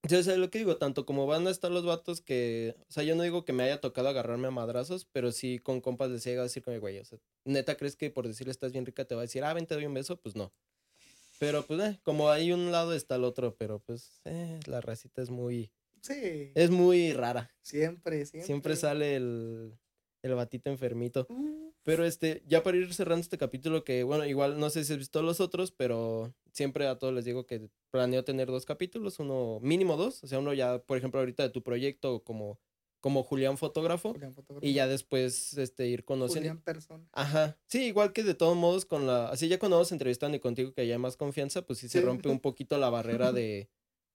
Yo sé lo que digo, tanto como van a estar los vatos que, o sea, yo no digo que me haya tocado agarrarme a madrazos, pero sí con compas les llega a decir como, güey, o sea, neta, ¿crees que por decirle estás bien rica te va a decir, ah, ven, te doy un beso? Pues no. Pero pues, eh, como hay un lado está el otro, pero pues, eh, la racita es muy, Sí. es muy rara. Siempre, siempre. Siempre sale el, el batito enfermito. Uh, Pero este, ya para ir cerrando este capítulo, que bueno, igual no sé si has visto los otros, pero siempre a todos les digo que planeo tener dos capítulos, uno mínimo dos, o sea, uno ya, por ejemplo, ahorita de tu proyecto como, como Julián fotógrafo, Julián fotógrafo. y ya después este, ir conociendo. Julián persona. Ajá, sí, igual que de todos modos con la, así ya cuando vamos entrevistando y contigo que ya hay más confianza, pues sí se rompe un poquito la barrera de,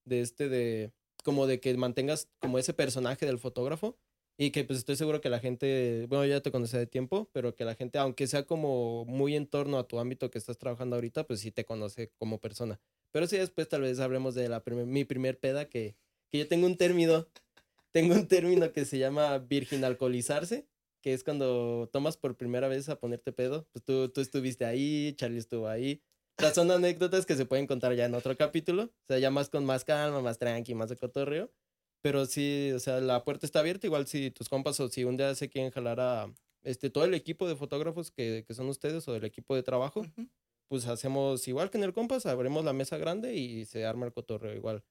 de este, de, como de que mantengas como ese personaje del fotógrafo y que pues estoy seguro que la gente, bueno, ya te conoce de tiempo, pero que la gente, aunque sea como muy en torno a tu ámbito que estás trabajando ahorita, pues sí te conoce como persona. Pero sí después tal vez hablemos de la mi primer peda que, que yo tengo un término, tengo un término que se llama virgin alcoholizarse, que es cuando tomas por primera vez a ponerte pedo. Pues tú, tú estuviste ahí, Charlie estuvo ahí. O sea, son anécdotas que se pueden contar ya en otro capítulo. O sea, ya más con más calma, más tranqui, más de cotorreo. Pero sí, o sea, la puerta está abierta. Igual si tus compas o si un día se quieren jalar a este, todo el equipo de fotógrafos que, que son ustedes o el equipo de trabajo, Ujú. pues hacemos igual que en el compas, abrimos la mesa grande y se arma el cotorreo igual.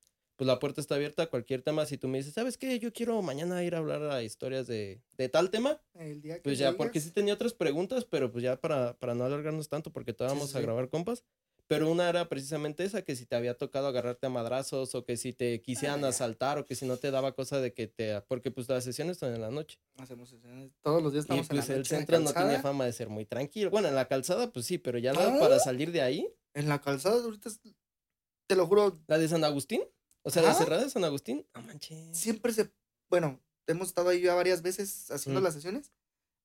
Pues la puerta está abierta a cualquier tema. Si tú me dices, ¿sabes qué? Yo quiero mañana ir a hablar a historias de, de tal tema. El día que Pues ya, porque digas, sí tenía otras preguntas, pero pues ya para, para no alargarnos tanto, porque todavía Sí, vamos sí, a grabar compas. Pero una era precisamente esa, que si te había tocado agarrarte a madrazos, o que si te quisieran Ah. asaltar, o que si no te daba cosa de que te... Porque pues las sesiones son en la noche. Hacemos sesiones. Todos los días Y estamos en pues la el noche en la centro no calzada. fama de ser muy tranquilo. Bueno, en la calzada pues sí, pero ya la- Ah. para salir de ahí, En la calzada ahorita, es- te lo juro, la de San Agustín, o sea, la Ajá. cerrada de San Agustín, no manches. siempre se, bueno, hemos estado ahí ya varias veces haciendo Mm. las sesiones.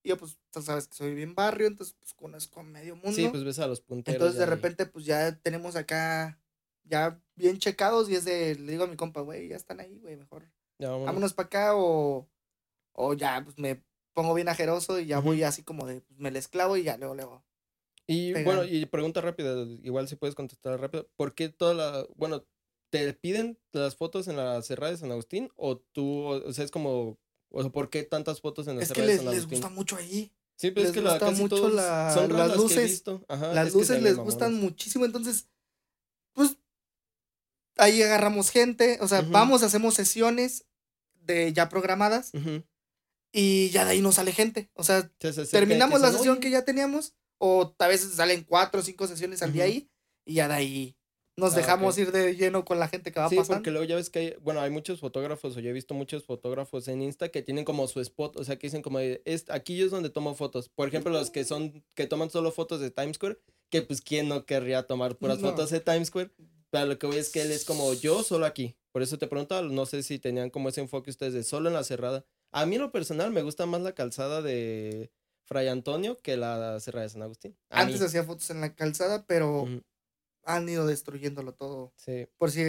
Y yo, pues, tú sabes que soy bien barrio, entonces, pues, conozco medio mundo. Sí, pues ves a los punteros. entonces, de ahí. repente, pues, ya tenemos acá, ya bien checados. Y es de, le digo a mi compa, güey, ya están ahí, güey, mejor. Ya, vámonos. Vámonos para acá o, o ya, pues, me pongo bien ajeroso y ya Ujú. voy así como de, pues, me les clavo y ya luego, luego. Y pegan. bueno, y pregunta rápida, igual si puedes contestar rápido. ¿Por qué toda la, bueno, te piden las fotos en la Cerrada de San Agustín o tú, o, sea, es como, o sea, ¿por qué tantas fotos en la Es que Cerrada de les, San les Agustín? gusta mucho ahí. sí, pero es les que la, gusta casi mucho la- son las que he luces. visto. Ajá, Las es que luces les gustan muchísimo, entonces, pues, ahí agarramos gente, o sea, vamos, hacemos sesiones de ya programadas Ujú. y ya de ahí nos sale gente. O sea, Se- se terminamos te la sesión que ya teníamos, o a veces salen cuatro o cinco sesiones al día ahí, y ya de ahí nos Ah, dejamos ok. ir de lleno con la gente que va Sí, pasando. porque luego ya ves que hay, bueno, hay muchos fotógrafos, o yo he visto muchos fotógrafos en Insta que tienen como su spot, o sea, que dicen como, "Es- aquí es donde tomo fotos. Por ejemplo, los que son, que toman solo fotos de Times Square, que pues, ¿quién no querría tomar puras No. fotos de Times Square? Pero lo que voy es que él es como, yo solo aquí. Por eso te preguntaba, no sé si tenían como ese enfoque ustedes de solo en la cerrada. A mí en lo personal me gusta más la calzada de Fray Antonio que la cerrada de San Agustín. A Antes mí. hacía fotos en la calzada, pero Ujú, han ido destruyéndolo todo. Sí. Por si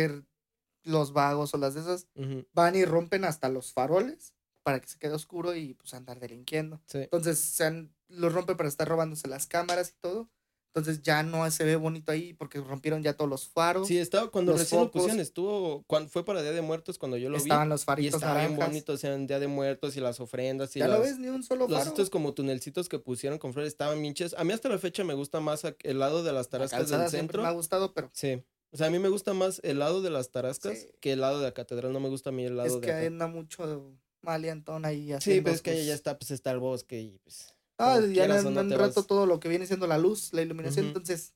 los vagos o las de esas van y rompen hasta los faroles para que se quede oscuro y pues andar delinquiendo. sí. Entonces se han- los rompen para estar robándose las cámaras y todo. Entonces ya no se ve bonito ahí porque rompieron ya todos los faros. Sí, estaba cuando los recién lo pusieron, estuvo, cuando fue para Día de Muertos cuando yo lo vi. Estaban los Y faritos estaba bien naranjas. bonito, o sea, en Día de Muertos y las ofrendas y Ya las, no ves ni un solo los faro. estos como tunelcitos que pusieron con flores estaban bien chidos. A mí hasta la fecha me gusta más el lado de las La tarascas calzada del centro. me ha gustado, pero Sí. O sea, a mí me gusta más el lado de las tarascas Sí. que el lado de la catedral. No me gusta a mí el lado es de que acá. anda mucho maleantón ahí Sí, pero es que allá sus- ya está, pues está el bosque y pues. Ah, ya han, no te rato vas. todo lo que viene siendo la luz, la iluminación, entonces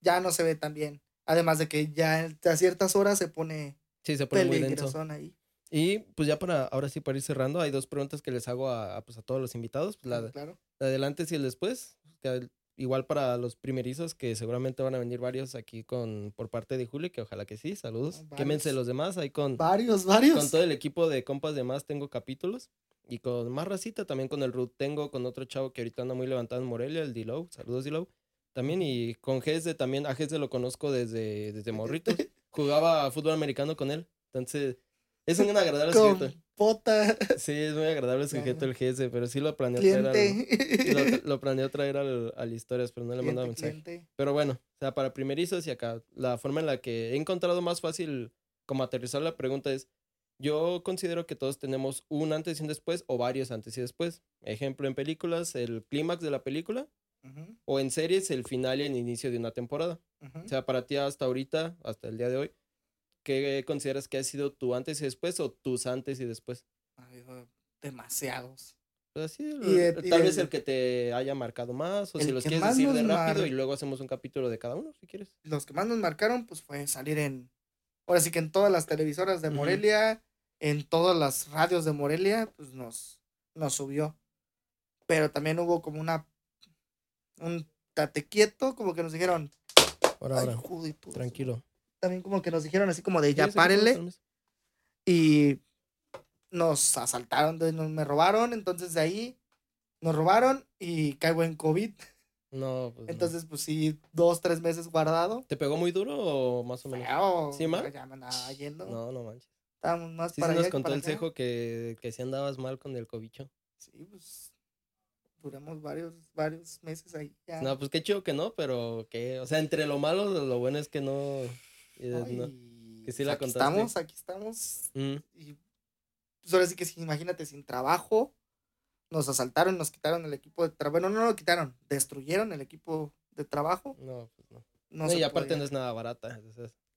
ya no se ve tan bien. Además de que ya a ciertas horas se pone Sí, se pone muy denso. peligrosón ahí. Y pues ya para, ahora sí, para ir cerrando, hay dos preguntas que les hago a, a, pues, a todos los invitados. Pues, la, Ah, claro. la del antes y el después. que igual para los primerizos, que seguramente van a venir varios aquí con por parte de Julio, que ojalá que sí, saludos. Ah, Quémense varios. los demás, ahí con, Varios, varios. con todo el equipo de compas de más tengo capítulos. Y con más racita, también con el Ruth tengo, con otro chavo que ahorita anda muy levantado en Morelia, el D-Low. Saludos, D-Low. También, y con Gese también, a Gese lo conozco desde, desde morritos. Jugaba fútbol americano con él. Entonces, es un agradable sujeto. Con pota, Sí, es muy agradable sujeto el Gese, pero sí lo planeó traer al, cliente. lo, lo planeó traer al, al historias, pero no le mandaba cliente, mensaje. cliente. Pero bueno, o sea, para primerizos y acá, la forma en la que he encontrado más fácil como aterrizar la pregunta es, yo considero que todos tenemos un antes y un después o varios antes y después. Ejemplo, en películas, el clímax de la película o en series, el final y el inicio de una temporada. ujú. O sea, para ti hasta ahorita, hasta el día de hoy, ¿qué consideras que ha sido tu antes y después o tus antes y después? Ha habido demasiados. Pues así, tal vez el que te haya marcado más o si los quieres decir de rápido y luego hacemos un capítulo de cada uno, si quieres. Los que más nos marcaron, pues fue salir en. Ahora sí que en todas las televisoras de. Morelia, en todas las radios de Morelia, pues nos, nos subió. Pero también hubo como una. Un tate quieto, como que nos dijeron. Por "Ay, ahora, tu-". tranquilo. También como que nos dijeron así como de ya párenle. y nos asaltaron, nos, me robaron, entonces de ahí nos robaron y caigo en COVID. No, pues no. Entonces, pues sí, dos, tres meses guardado. ¿Te pegó muy duro o más o menos? Feo, ¿Sí, mal? ya me andaba yendo. No, no manches. Estábamos más Sí, para nos allá contó el acá. cejo que, que si andabas mal con el cobicho. Sí, pues duramos varios, varios meses ahí. Ya. No, pues qué chido que no, pero que, o sea, entre lo malo, lo bueno es que no. eh, ¿no? que sí pues, la aquí contaste. estamos, aquí estamos. Mm, Y pues ahora sí que sí, imagínate, sin trabajo, nos asaltaron, nos quitaron el equipo de trabajo. Bueno, no lo quitaron, destruyeron el equipo de trabajo. no, pues no. No, y aparte podía. no es nada barata.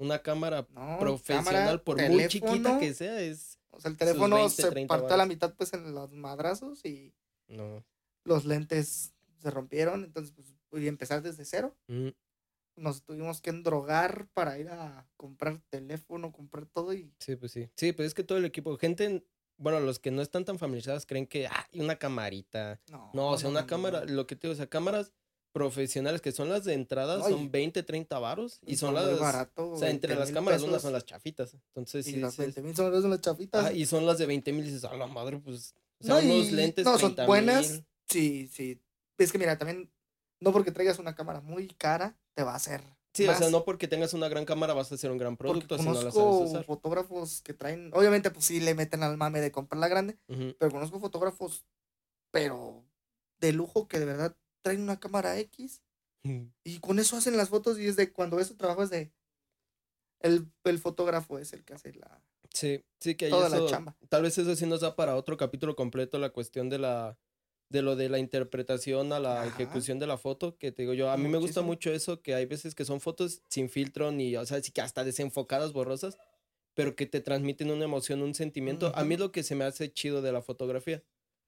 Una cámara No, profesional, cámara, por muy chiquita que sea, es. O sea, el teléfono 20, se 30 partió a la mitad pues en los madrazos y No. los lentes se rompieron. Entonces, pues voy a empezar desde cero. Mm, Nos tuvimos que endrogar para ir a comprar teléfono, comprar todo y Sí, pues sí. Sí, pues es que todo el equipo, gente, bueno, los que no están tan familiarizados creen que, ah, y una camarita. no. No, o sea, una no, cámara, lo que te digo, o sea, cámaras profesionales que son las de entrada son 20, 30 varos y son las, barato, o sea, entre 20 las cámaras unas son las chafitas. Entonces, y sí, las sí es- 20 mil son las chafitas. ah, y son las de 20 mil y dices, a la madre, pues, o sea, No, unos y- lentes no, son 30 buenas. mil. Sí, sí. Es que mira, también, no porque traigas una cámara muy cara, te va a hacer. Sí, o sea, más. no porque tengas una gran cámara vas a hacer un gran Porque producto si no la sabes conozco usar. fotógrafos que traen, obviamente pues sí le meten al mame de comprar la grande, Ujú. pero conozco fotógrafos, pero de lujo que de verdad traen una cámara X Y con eso hacen las fotos y es de cuando ves tu trabajo es de... El, el fotógrafo es el que hace la... Sí, sí que Toda la eso- chamba. Tal vez eso sí nos da para otro capítulo completo la cuestión de la de lo de la interpretación a la Ajá. ejecución de la foto, que te digo yo, a mí me gusta Muchísimo. mucho eso, que hay veces que son fotos sin filtro ni, o sea, sí que hasta desenfocadas, borrosas, pero que te transmiten una emoción, un sentimiento. A mí es Ujú. lo que se me hace chido de la fotografía,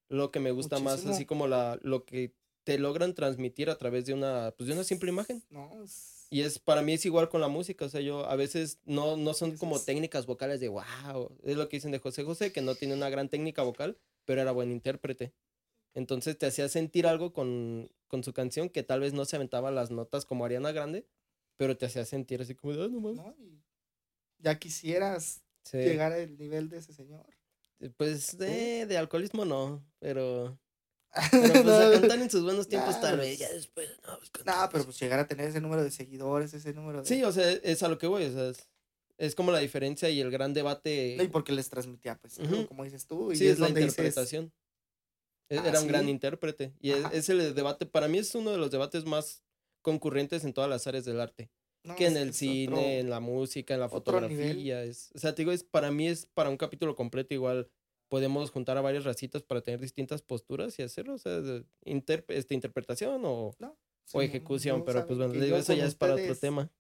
lo que me gusta más, así Muchísimo. como la, lo que te logran transmitir a través de una, pues de una simple imagen. No, Y es, para mí es igual con la música, o sea, yo a veces no, no son Eso como técnicas vocales de wow, es lo que dicen de José José, que no tiene una gran técnica vocal, pero era buen intérprete. Entonces te hacía sentir algo con, con su canción que tal vez no se aventaba las notas como Ariana Grande, pero te hacía sentir así como, "Ah, no mames". ¿no? Ya quisieras Sí. llegar al nivel de ese señor. Pues de, de alcoholismo no, pero, pero pues no, cantar en sus buenos tiempos Nah, tal vez, ya después, no, pues, nah, pero pues llegar a tener ese número de seguidores, ese número de... Sí, o sea, es a lo que voy, o sea, es, es como la diferencia y el gran debate. No, y porque les transmitía, pues, como dices tú. Y Sí, es, es la dices, interpretación. E- "Ah, Era un gran sí". intérprete. Y es, es el debate, para mí es uno de los debates más concurrentes en todas las áreas del arte. no, que en el cine, otro- en la música, en la fotografía. Es, o sea, te digo, es, para mí es para un capítulo completo igual. Podemos juntar a varias racitas para tener distintas posturas y hacerlo, o sea, de interp- este, interpretación o, No, o sí, ejecución, no pero pues bueno, digo, eso ya es para otro ustedes- tema.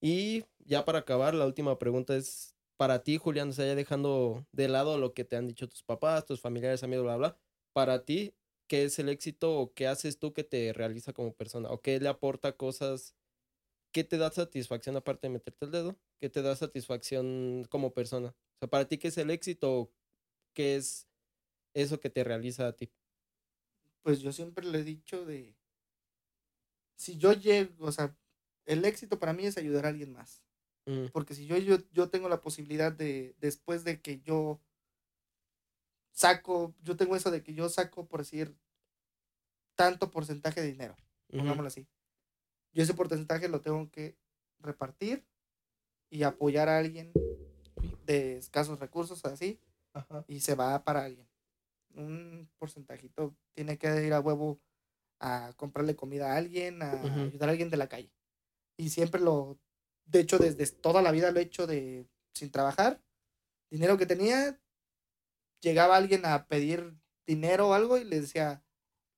Y ya para acabar, la última pregunta es para ti, Julián, o sea, ya dejando de lado lo que te han dicho tus papás, tus familiares, amigos, bla, bla, para ti, ¿qué es el éxito o qué haces tú que te realiza como persona? ¿O qué le aporta cosas? ¿Qué te da satisfacción aparte de meterte el dedo? ¿Qué te da satisfacción como persona? O sea, para ti, ¿qué es el éxito? ¿Qué es eso que te realiza a ti? Pues yo siempre le he dicho de... Si yo llego, o sea, el éxito para mí es ayudar a alguien más. Mm, Porque si yo, yo, yo tengo la posibilidad de, después de que yo saco, yo tengo eso de que yo saco, por decir, tanto porcentaje de dinero, ujú, pongámoslo así. Yo ese porcentaje lo tengo que repartir y apoyar a alguien de escasos recursos, así, Ajá. y se va para alguien. Un porcentajito tiene que ir a huevo a comprarle comida a alguien, a ayudar a alguien de la calle. Y siempre lo, de hecho, desde toda la vida lo he hecho de sin trabajar. Dinero que tenía, llegaba alguien a pedir dinero o algo y le decía,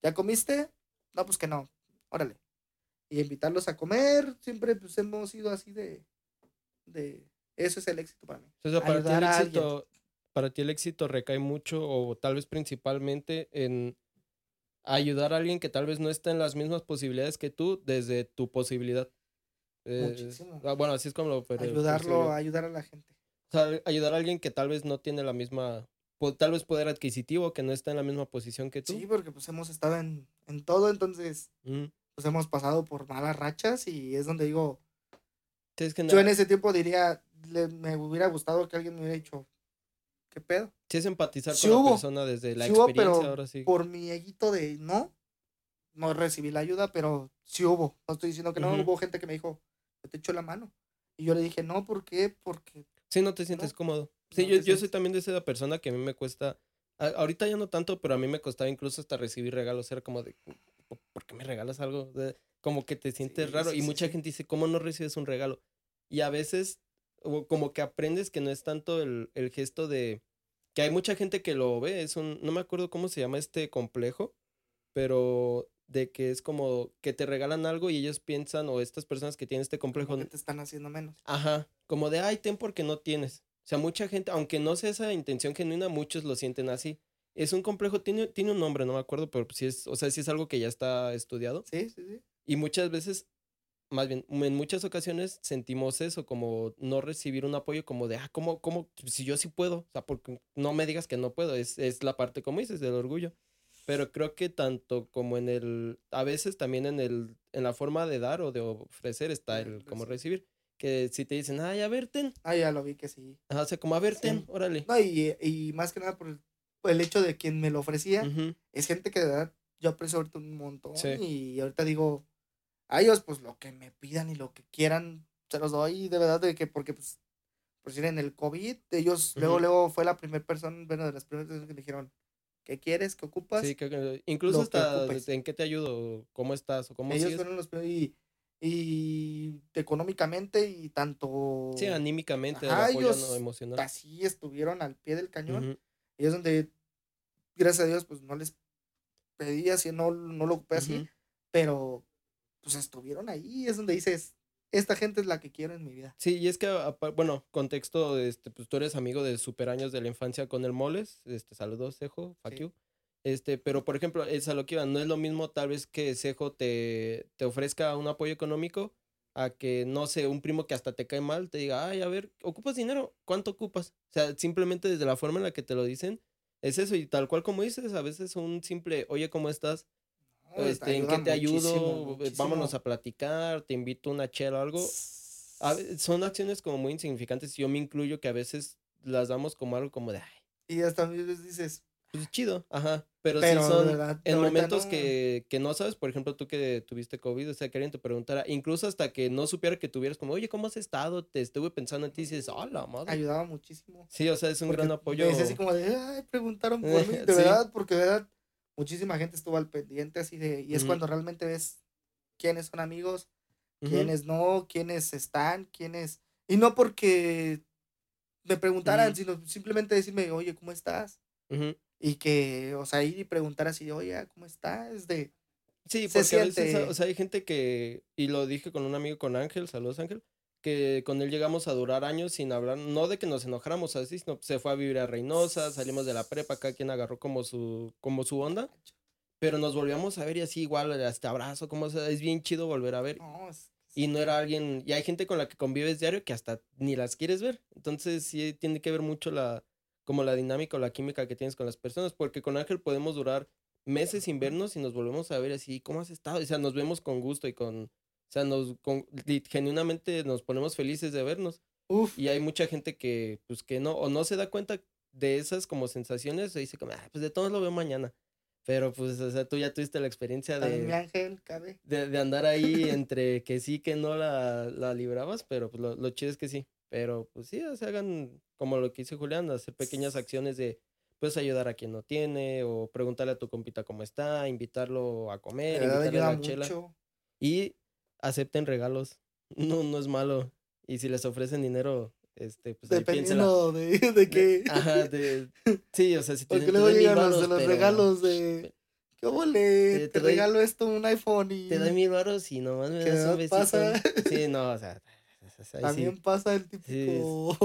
¿ya comiste? No, pues que no, órale. Y invitarlos a comer, siempre pues hemos sido así de, de, eso es el éxito para mí. O sea, para ti, el ayudar a alguien. Para ti el éxito recae mucho o tal vez principalmente en ayudar a alguien que tal vez no está en las mismas posibilidades que tú desde tu posibilidad. Muchísimo. ah, bueno, así es como lo per- Ayudarlo, ayudar a la gente. O sea, ayudar a alguien que tal vez no tiene la misma, tal vez poder adquisitivo, que no está en la misma posición que tú. Sí, porque pues hemos estado en, en todo, entonces Mm. pues hemos pasado por malas rachas y es donde digo, Sí, es que yo en ese tiempo diría, le- me hubiera gustado que alguien me hubiera dicho, ¿qué pedo? sí es empatizar Sí con la hubo, persona desde la sí hubo, experiencia, pero ahora sí. por mi eguito de no, no recibí la ayuda, pero sí hubo. No estoy diciendo que no, Ujú. hubo gente que me dijo, te echo la mano. Y yo le dije, no, ¿por qué? Porque Sí, no te sientes No, cómodo. Sí, no yo, yo soy también de esa persona que a mí me cuesta. a- ahorita ya no tanto, pero a mí me costaba incluso hasta recibir regalos. Era como de, "¿Por- ¿por qué me regalas algo? De- como que te sientes Sí, raro. sí, y mucha gente dice, ¿cómo no recibes un regalo? Y a veces, o como que aprendes que no es tanto el, el gesto de. Que hay mucha gente que lo ve. Es un. No me acuerdo cómo se llama este complejo, pero de que es como que te regalan algo y ellos piensan, o estas personas que tienen este complejo, como que te están haciendo menos. Ajá, como de, ay, ten porque no tienes. O sea, mucha gente, aunque no sea esa intención genuina, muchos lo sienten así. Es un complejo, tiene, tiene un nombre, no me acuerdo, pero sí es, o sea, sí es algo que ya está estudiado. Sí, sí, sí. Y muchas veces, más bien, en muchas ocasiones sentimos eso, como no recibir un apoyo, como de, ah, ¿cómo, cómo? Si yo sí puedo, o sea, porque no me digas que no puedo, es, es la parte, como dices, del orgullo. Pero creo que tanto como en el, a veces también en el, en la forma de dar o de ofrecer está el como recibir. recibir. Que si te dicen, ay, a ver, ten. Ah, ya lo vi que sí. Ajá, o sea, como a ver, Sí. ten, órale. No, y, y más que nada por el, por el hecho de quien me lo ofrecía, Ujú, es gente que de verdad yo aprecio ahorita un montón. Sí. Y ahorita digo, a ellos, pues lo que me pidan y lo que quieran, se los doy de verdad, de que, porque, pues, por decir, en el COVID, ellos, luego, Ujú. luego fue la primera persona, bueno, de las primeras personas que dijeron, ¿Qué quieres? ¿Qué ocupas? Sí, que- incluso hasta en qué te ayudo, cómo estás o cómo Ellos sigues. fueron los primeros y, y económicamente y tanto Sí, anímicamente, Ajá, el apoyo ellos no emocional. así estuvieron al pie del cañón. Ujú, Y es donde, gracias a Dios, pues no les pedí así, no, no lo ocupé así, ujú. pero pues estuvieron ahí. Es donde dices, esta gente es la que quiero en mi vida. Sí, y es que, bueno, contexto, este, pues tú eres amigo de super años de la infancia con el Moles, este, saludos, Cejo, fuck Sí. you. Este, pero por ejemplo, es a lo que iba, no es lo mismo tal vez que Cejo te, te ofrezca un apoyo económico a que, no sé, un primo que hasta te cae mal te diga, ay, a ver, ¿ocupas dinero? ¿Cuánto ocupas? O sea, simplemente desde la forma en la que te lo dicen, es eso, y tal cual como dices, a veces un simple, oye, ¿cómo estás? Este, ¿En qué te ayudo? muchísimo, Eh, Vámonos a platicar, te invito a una chela o algo. A son acciones como muy insignificantes, yo me incluyo que a veces las damos como algo como de, ay, Y hasta a veces dices, pues chido, ajá, pero, pero sí son verdad, en momentos no. que, que no sabes, por ejemplo, tú que tuviste COVID, o sea, que alguien te preguntara, incluso hasta que no supiera que tuvieras como, oye, ¿cómo has estado? Te estuve pensando en ti y dices, oh, la madre. ayudaba muchísimo. Sí, o sea, es un Porque gran apoyo. decía así como de, ay, preguntaron por mí. De Sí. verdad, porque de verdad, muchísima gente estuvo al pendiente así de, y es cuando realmente ves quiénes son amigos, quiénes no, quiénes están, quiénes. Y no porque me preguntaran, sino simplemente decirme, oye, ¿cómo estás? Y que, o sea, ir y preguntar así, oye, ¿cómo estás? De, Sí, se porque a veces, o sea, hay gente que, y lo dije con un amigo, con Ángel, saludos Ángel, que con él llegamos a durar años sin hablar, no de que nos enojáramos así, sino se fue a vivir a Reynosa, salimos de la prepa, cada quien agarró como su, como su onda, pero nos volvíamos a ver y así igual, hasta abrazo, como, sea, es bien chido volver a ver. Y no era alguien, y hay gente con la que convives diario que hasta ni las quieres ver. Entonces sí tiene que ver mucho la, como la dinámica o la química que tienes con las personas, porque con Ángel podemos durar meses sin vernos y nos volvemos a ver así, ¿cómo has estado? O sea, nos vemos con gusto y con, sea, nos, con, genuinamente nos ponemos felices de vernos. Uf, Y hay mucha gente que, pues que no, o no se da cuenta de esas como sensaciones, o dice como, "Ah, pues de todos lo veo mañana. Pero pues, o sea, tú ya tuviste la experiencia también mi de, ángel, cabe. de, de andar ahí entre que sí, que no la, la librabas, pero pues lo, lo chido es que sí. Pero pues sí, o sea, hagan como lo que hizo Julián, hacer pequeñas acciones de, pues ayudar a quien no tiene, o preguntarle a tu compita cómo está, invitarlo a De comer, invitarle a la chela. mucho. Y acepten regalos. No, no es malo. Y si les ofrecen dinero, este, pues ahí. Dependiendo de, de que. Ajá, de, sí, o sea, si te Porque dicen, "Te luego llegan los de los pero regalos de. ¿Qué ole? Te- Te, te doy- regalo esto, un iPhone y. Te doy mil varos y nomás me ¿Qué das un besito. pasa? Sí, no, o sea, ahí sí. También pasa el típico.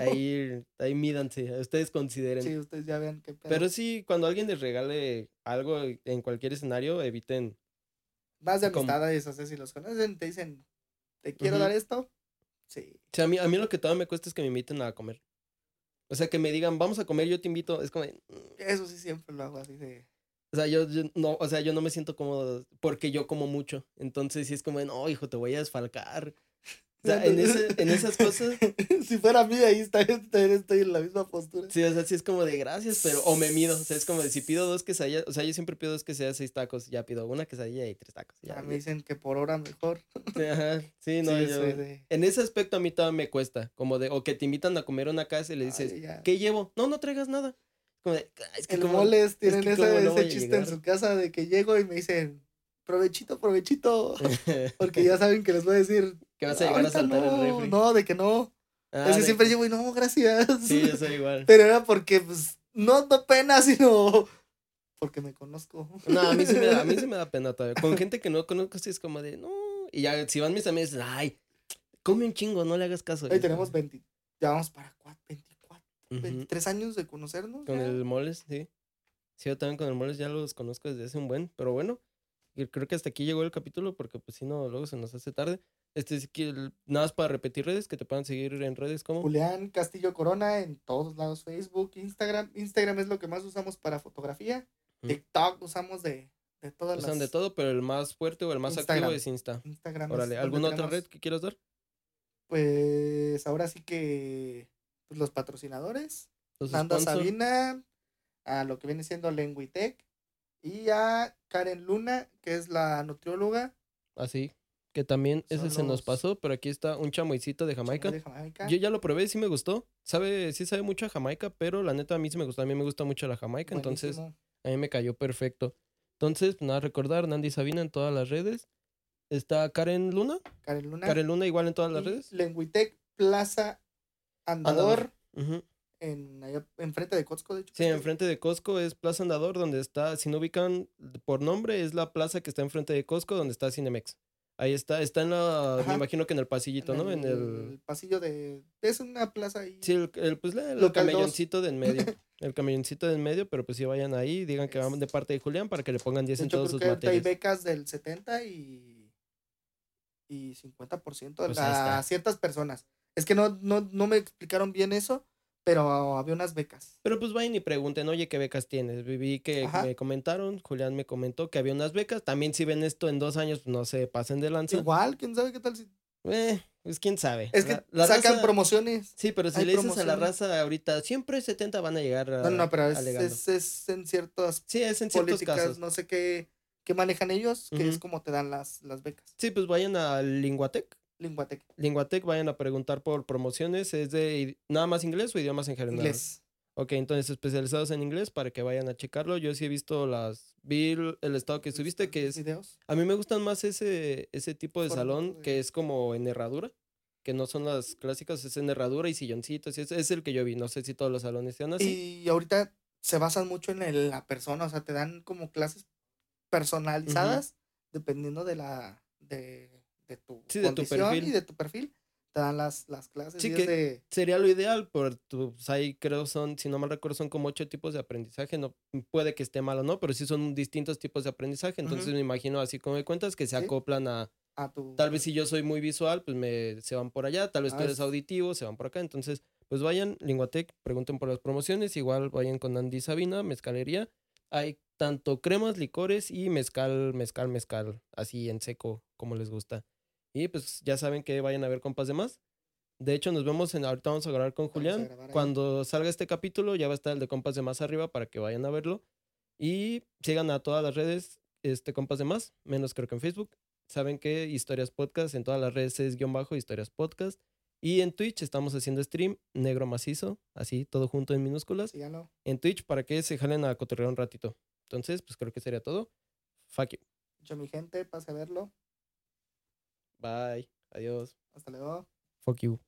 Ahí, ahí mídanse, ustedes consideren. sí, ustedes ya vean qué pedo. Pero sí, cuando alguien les regale algo en cualquier escenario, eviten. Más de amistades, o sea, si los conocen, te dicen, ¿te quiero dar esto? Sí. O sea, a mí, a mí lo que todavía me cuesta es que me inviten a comer. O sea, que me digan, vamos a comer, yo te invito. Es como, "Mm". Eso sí siempre lo hago así de. o sea, yo, yo no, o sea, yo no me siento cómodo porque yo como mucho. Entonces sí es como, no, hijo, te voy a desfalcar. O sea, en, ese, en esas cosas, si fuera a mí, ahí está, también estoy en la misma postura. sí, o sea, sí es como de gracias, pero, o me mido. O sea, es como de si pido dos quesadillas, o sea, yo siempre pido dos quesadillas, seis tacos, ya pido una quesadilla y tres tacos. Ya, Ya me dicen que por hora mejor. Sí, ajá, sí, no, Sí, yo. de- En ese aspecto a mí todavía me cuesta, como de, o que te invitan a comer una casa y le dices, Ay. ¿qué llevo? No, no traigas nada. Como de, "Ah, es que El como- moles tienen que ese, no ese chiste en llegar". su casa de que llego y me dicen, provechito, provechito. Porque ya saben que les voy a decir, que vas a llegar a "Ahorita saltar no, el refri. No, de que no. Ah, es que de siempre llevo y no, gracias. Sí, yo soy igual. Pero era porque, pues, no da pena, sino porque me conozco. No, a mí, sí me da, a mí sí me da pena todavía. Con gente que no conozco, sí es como de, no. Y ya, si van mis amigos, ay, come un chingo, no le hagas caso. Hoy tenemos 20, ya vamos para cua- 24, Ujú. 23 años de conocernos. Con ya. el moles, sí. Sí, yo también con el moles ya los conozco desde hace un buen, pero bueno. y Creo que hasta aquí llegó el capítulo porque pues si no, luego se nos hace tarde. Este sí que el- nada más para repetir redes, que te puedan seguir en redes como. Julián Castillo Corona en todos lados, Facebook, Instagram. Instagram es lo que más usamos para fotografía. Mm. TikTok usamos de, de todas Usan las... de todo, pero el más fuerte o el más activo es Insta. Instagram. es Órale, ¿alguna otra red que quieras dar? Pues ahora sí que pues, los patrocinadores. Los Nanda sponsor. Sabina, a lo que viene siendo Lenguitec y a Karen Luna, que es la nutrióloga Así. Que también ese Son se nos los- pasó, pero aquí está un chamoycito de Jamaica. de Jamaica. Yo ya lo probé, sí me gustó. Sabe, sí sabe mucho a Jamaica, pero la neta a mí sí me gustó. A mí me gusta mucho la Jamaica, entonces Buenísimo. A mí me cayó perfecto. Entonces, nada, recordar, Nandy Sabina en todas las redes. Está Karen Luna. Karen Luna. Karen Luna igual en todas las y redes. Lenguitec Plaza Andador, Andador. Ujú. en allá enfrente de Costco, de hecho. Sí, enfrente de Costco es Plaza Andador, donde está, si no ubican por nombre, es la plaza que está enfrente de Costco, donde está Cinemex. Ahí está, está en la, me imagino que en el pasillito, ¿no? En el, pasillo de es una plaza ahí. sí, el, el, pues la- el camelloncito de en medio. El camelloncito de en medio, pero pues sí vayan ahí, digan que van de parte de Julián para que le pongan 10 de en hecho, todos creo sus que ahorita hay becas del 70 y y 50% Pues ahí está. a ciertas personas. Es que no, no, no me explicaron bien eso, pero había unas becas. Pero pues vayan y pregunten, oye, ¿qué becas tienes? Vi que Ajá. me comentaron, Julián me comentó que había unas becas. También si ven esto en dos años, pues no se pasen de lanza. Igual, quién sabe qué tal si. Eh, pues quién sabe. Es que La- la sacan raza- promociones. Sí, pero si hay le dices a la raza ahorita, siempre 70 van a llegar a, No, no, pero es, es, es en ciertas Sí, es en ciertos políticas, casos. no sé qué, qué manejan ellos, que es como te dan las, las becas. Sí, pues vayan a Linguatec. Linguatec, Linguatec, vayan a preguntar por promociones. ¿Es de nada más inglés o idiomas en general? inglés. Ok, entonces especializados en inglés para que vayan a checarlo. Yo sí he visto las. Vi el estado que subiste, que es. Videos. A mí me gustan más ese, ese tipo de salón de- que es como en herradura. Que no son las clásicas, es en herradura y silloncitos. Es, es el que yo vi. No sé si todos los salones sean así. Y ahorita se basan mucho en el- la persona, o sea, te dan como clases personalizadas dependiendo de la de, de tu Sí, de tu condición perfil. y de tu perfil. Te dan las, las clases Sí, y que- de- Sería lo ideal, pero pues, ahí creo son, si no mal recuerdo, son como ocho tipos de aprendizaje. No puede que esté mal o no, pero sí son distintos tipos de aprendizaje. Entonces me imagino, así como me cuentas, que se Sí. acoplan a. a tu Tal vez si yo soy muy visual, pues me se van por allá. Tal vez tú Ah, eres es- auditivo, se van por acá. Entonces, pues vayan, Linguatec, pregunten por las promociones. Igual vayan con Andy Sabina, mezcalería. Hay tanto cremas, licores y mezcal, mezcal, mezcal, así en seco, como les gusta. Y pues ya saben que vayan a ver compas de más. De hecho, nos vemos en. Ahorita vamos a grabar con Julián. grabar. Cuando salga este capítulo, ya va a estar el de compas de más arriba para que vayan a verlo. Y sigan a todas las redes, este compas de más, menos creo que en Facebook. Saben que Historias Podcast en todas las redes es guion bajo Historias Podcast. Y en Twitch estamos haciendo stream negro macizo, así todo junto en minúsculas. síganlo. En Twitch para que se jalen a cotorrear un ratito. Entonces, pues creo que sería todo. Fuck you. Yo, mi gente, pase a verlo. Bye. Adiós. Hasta luego. Fuck you.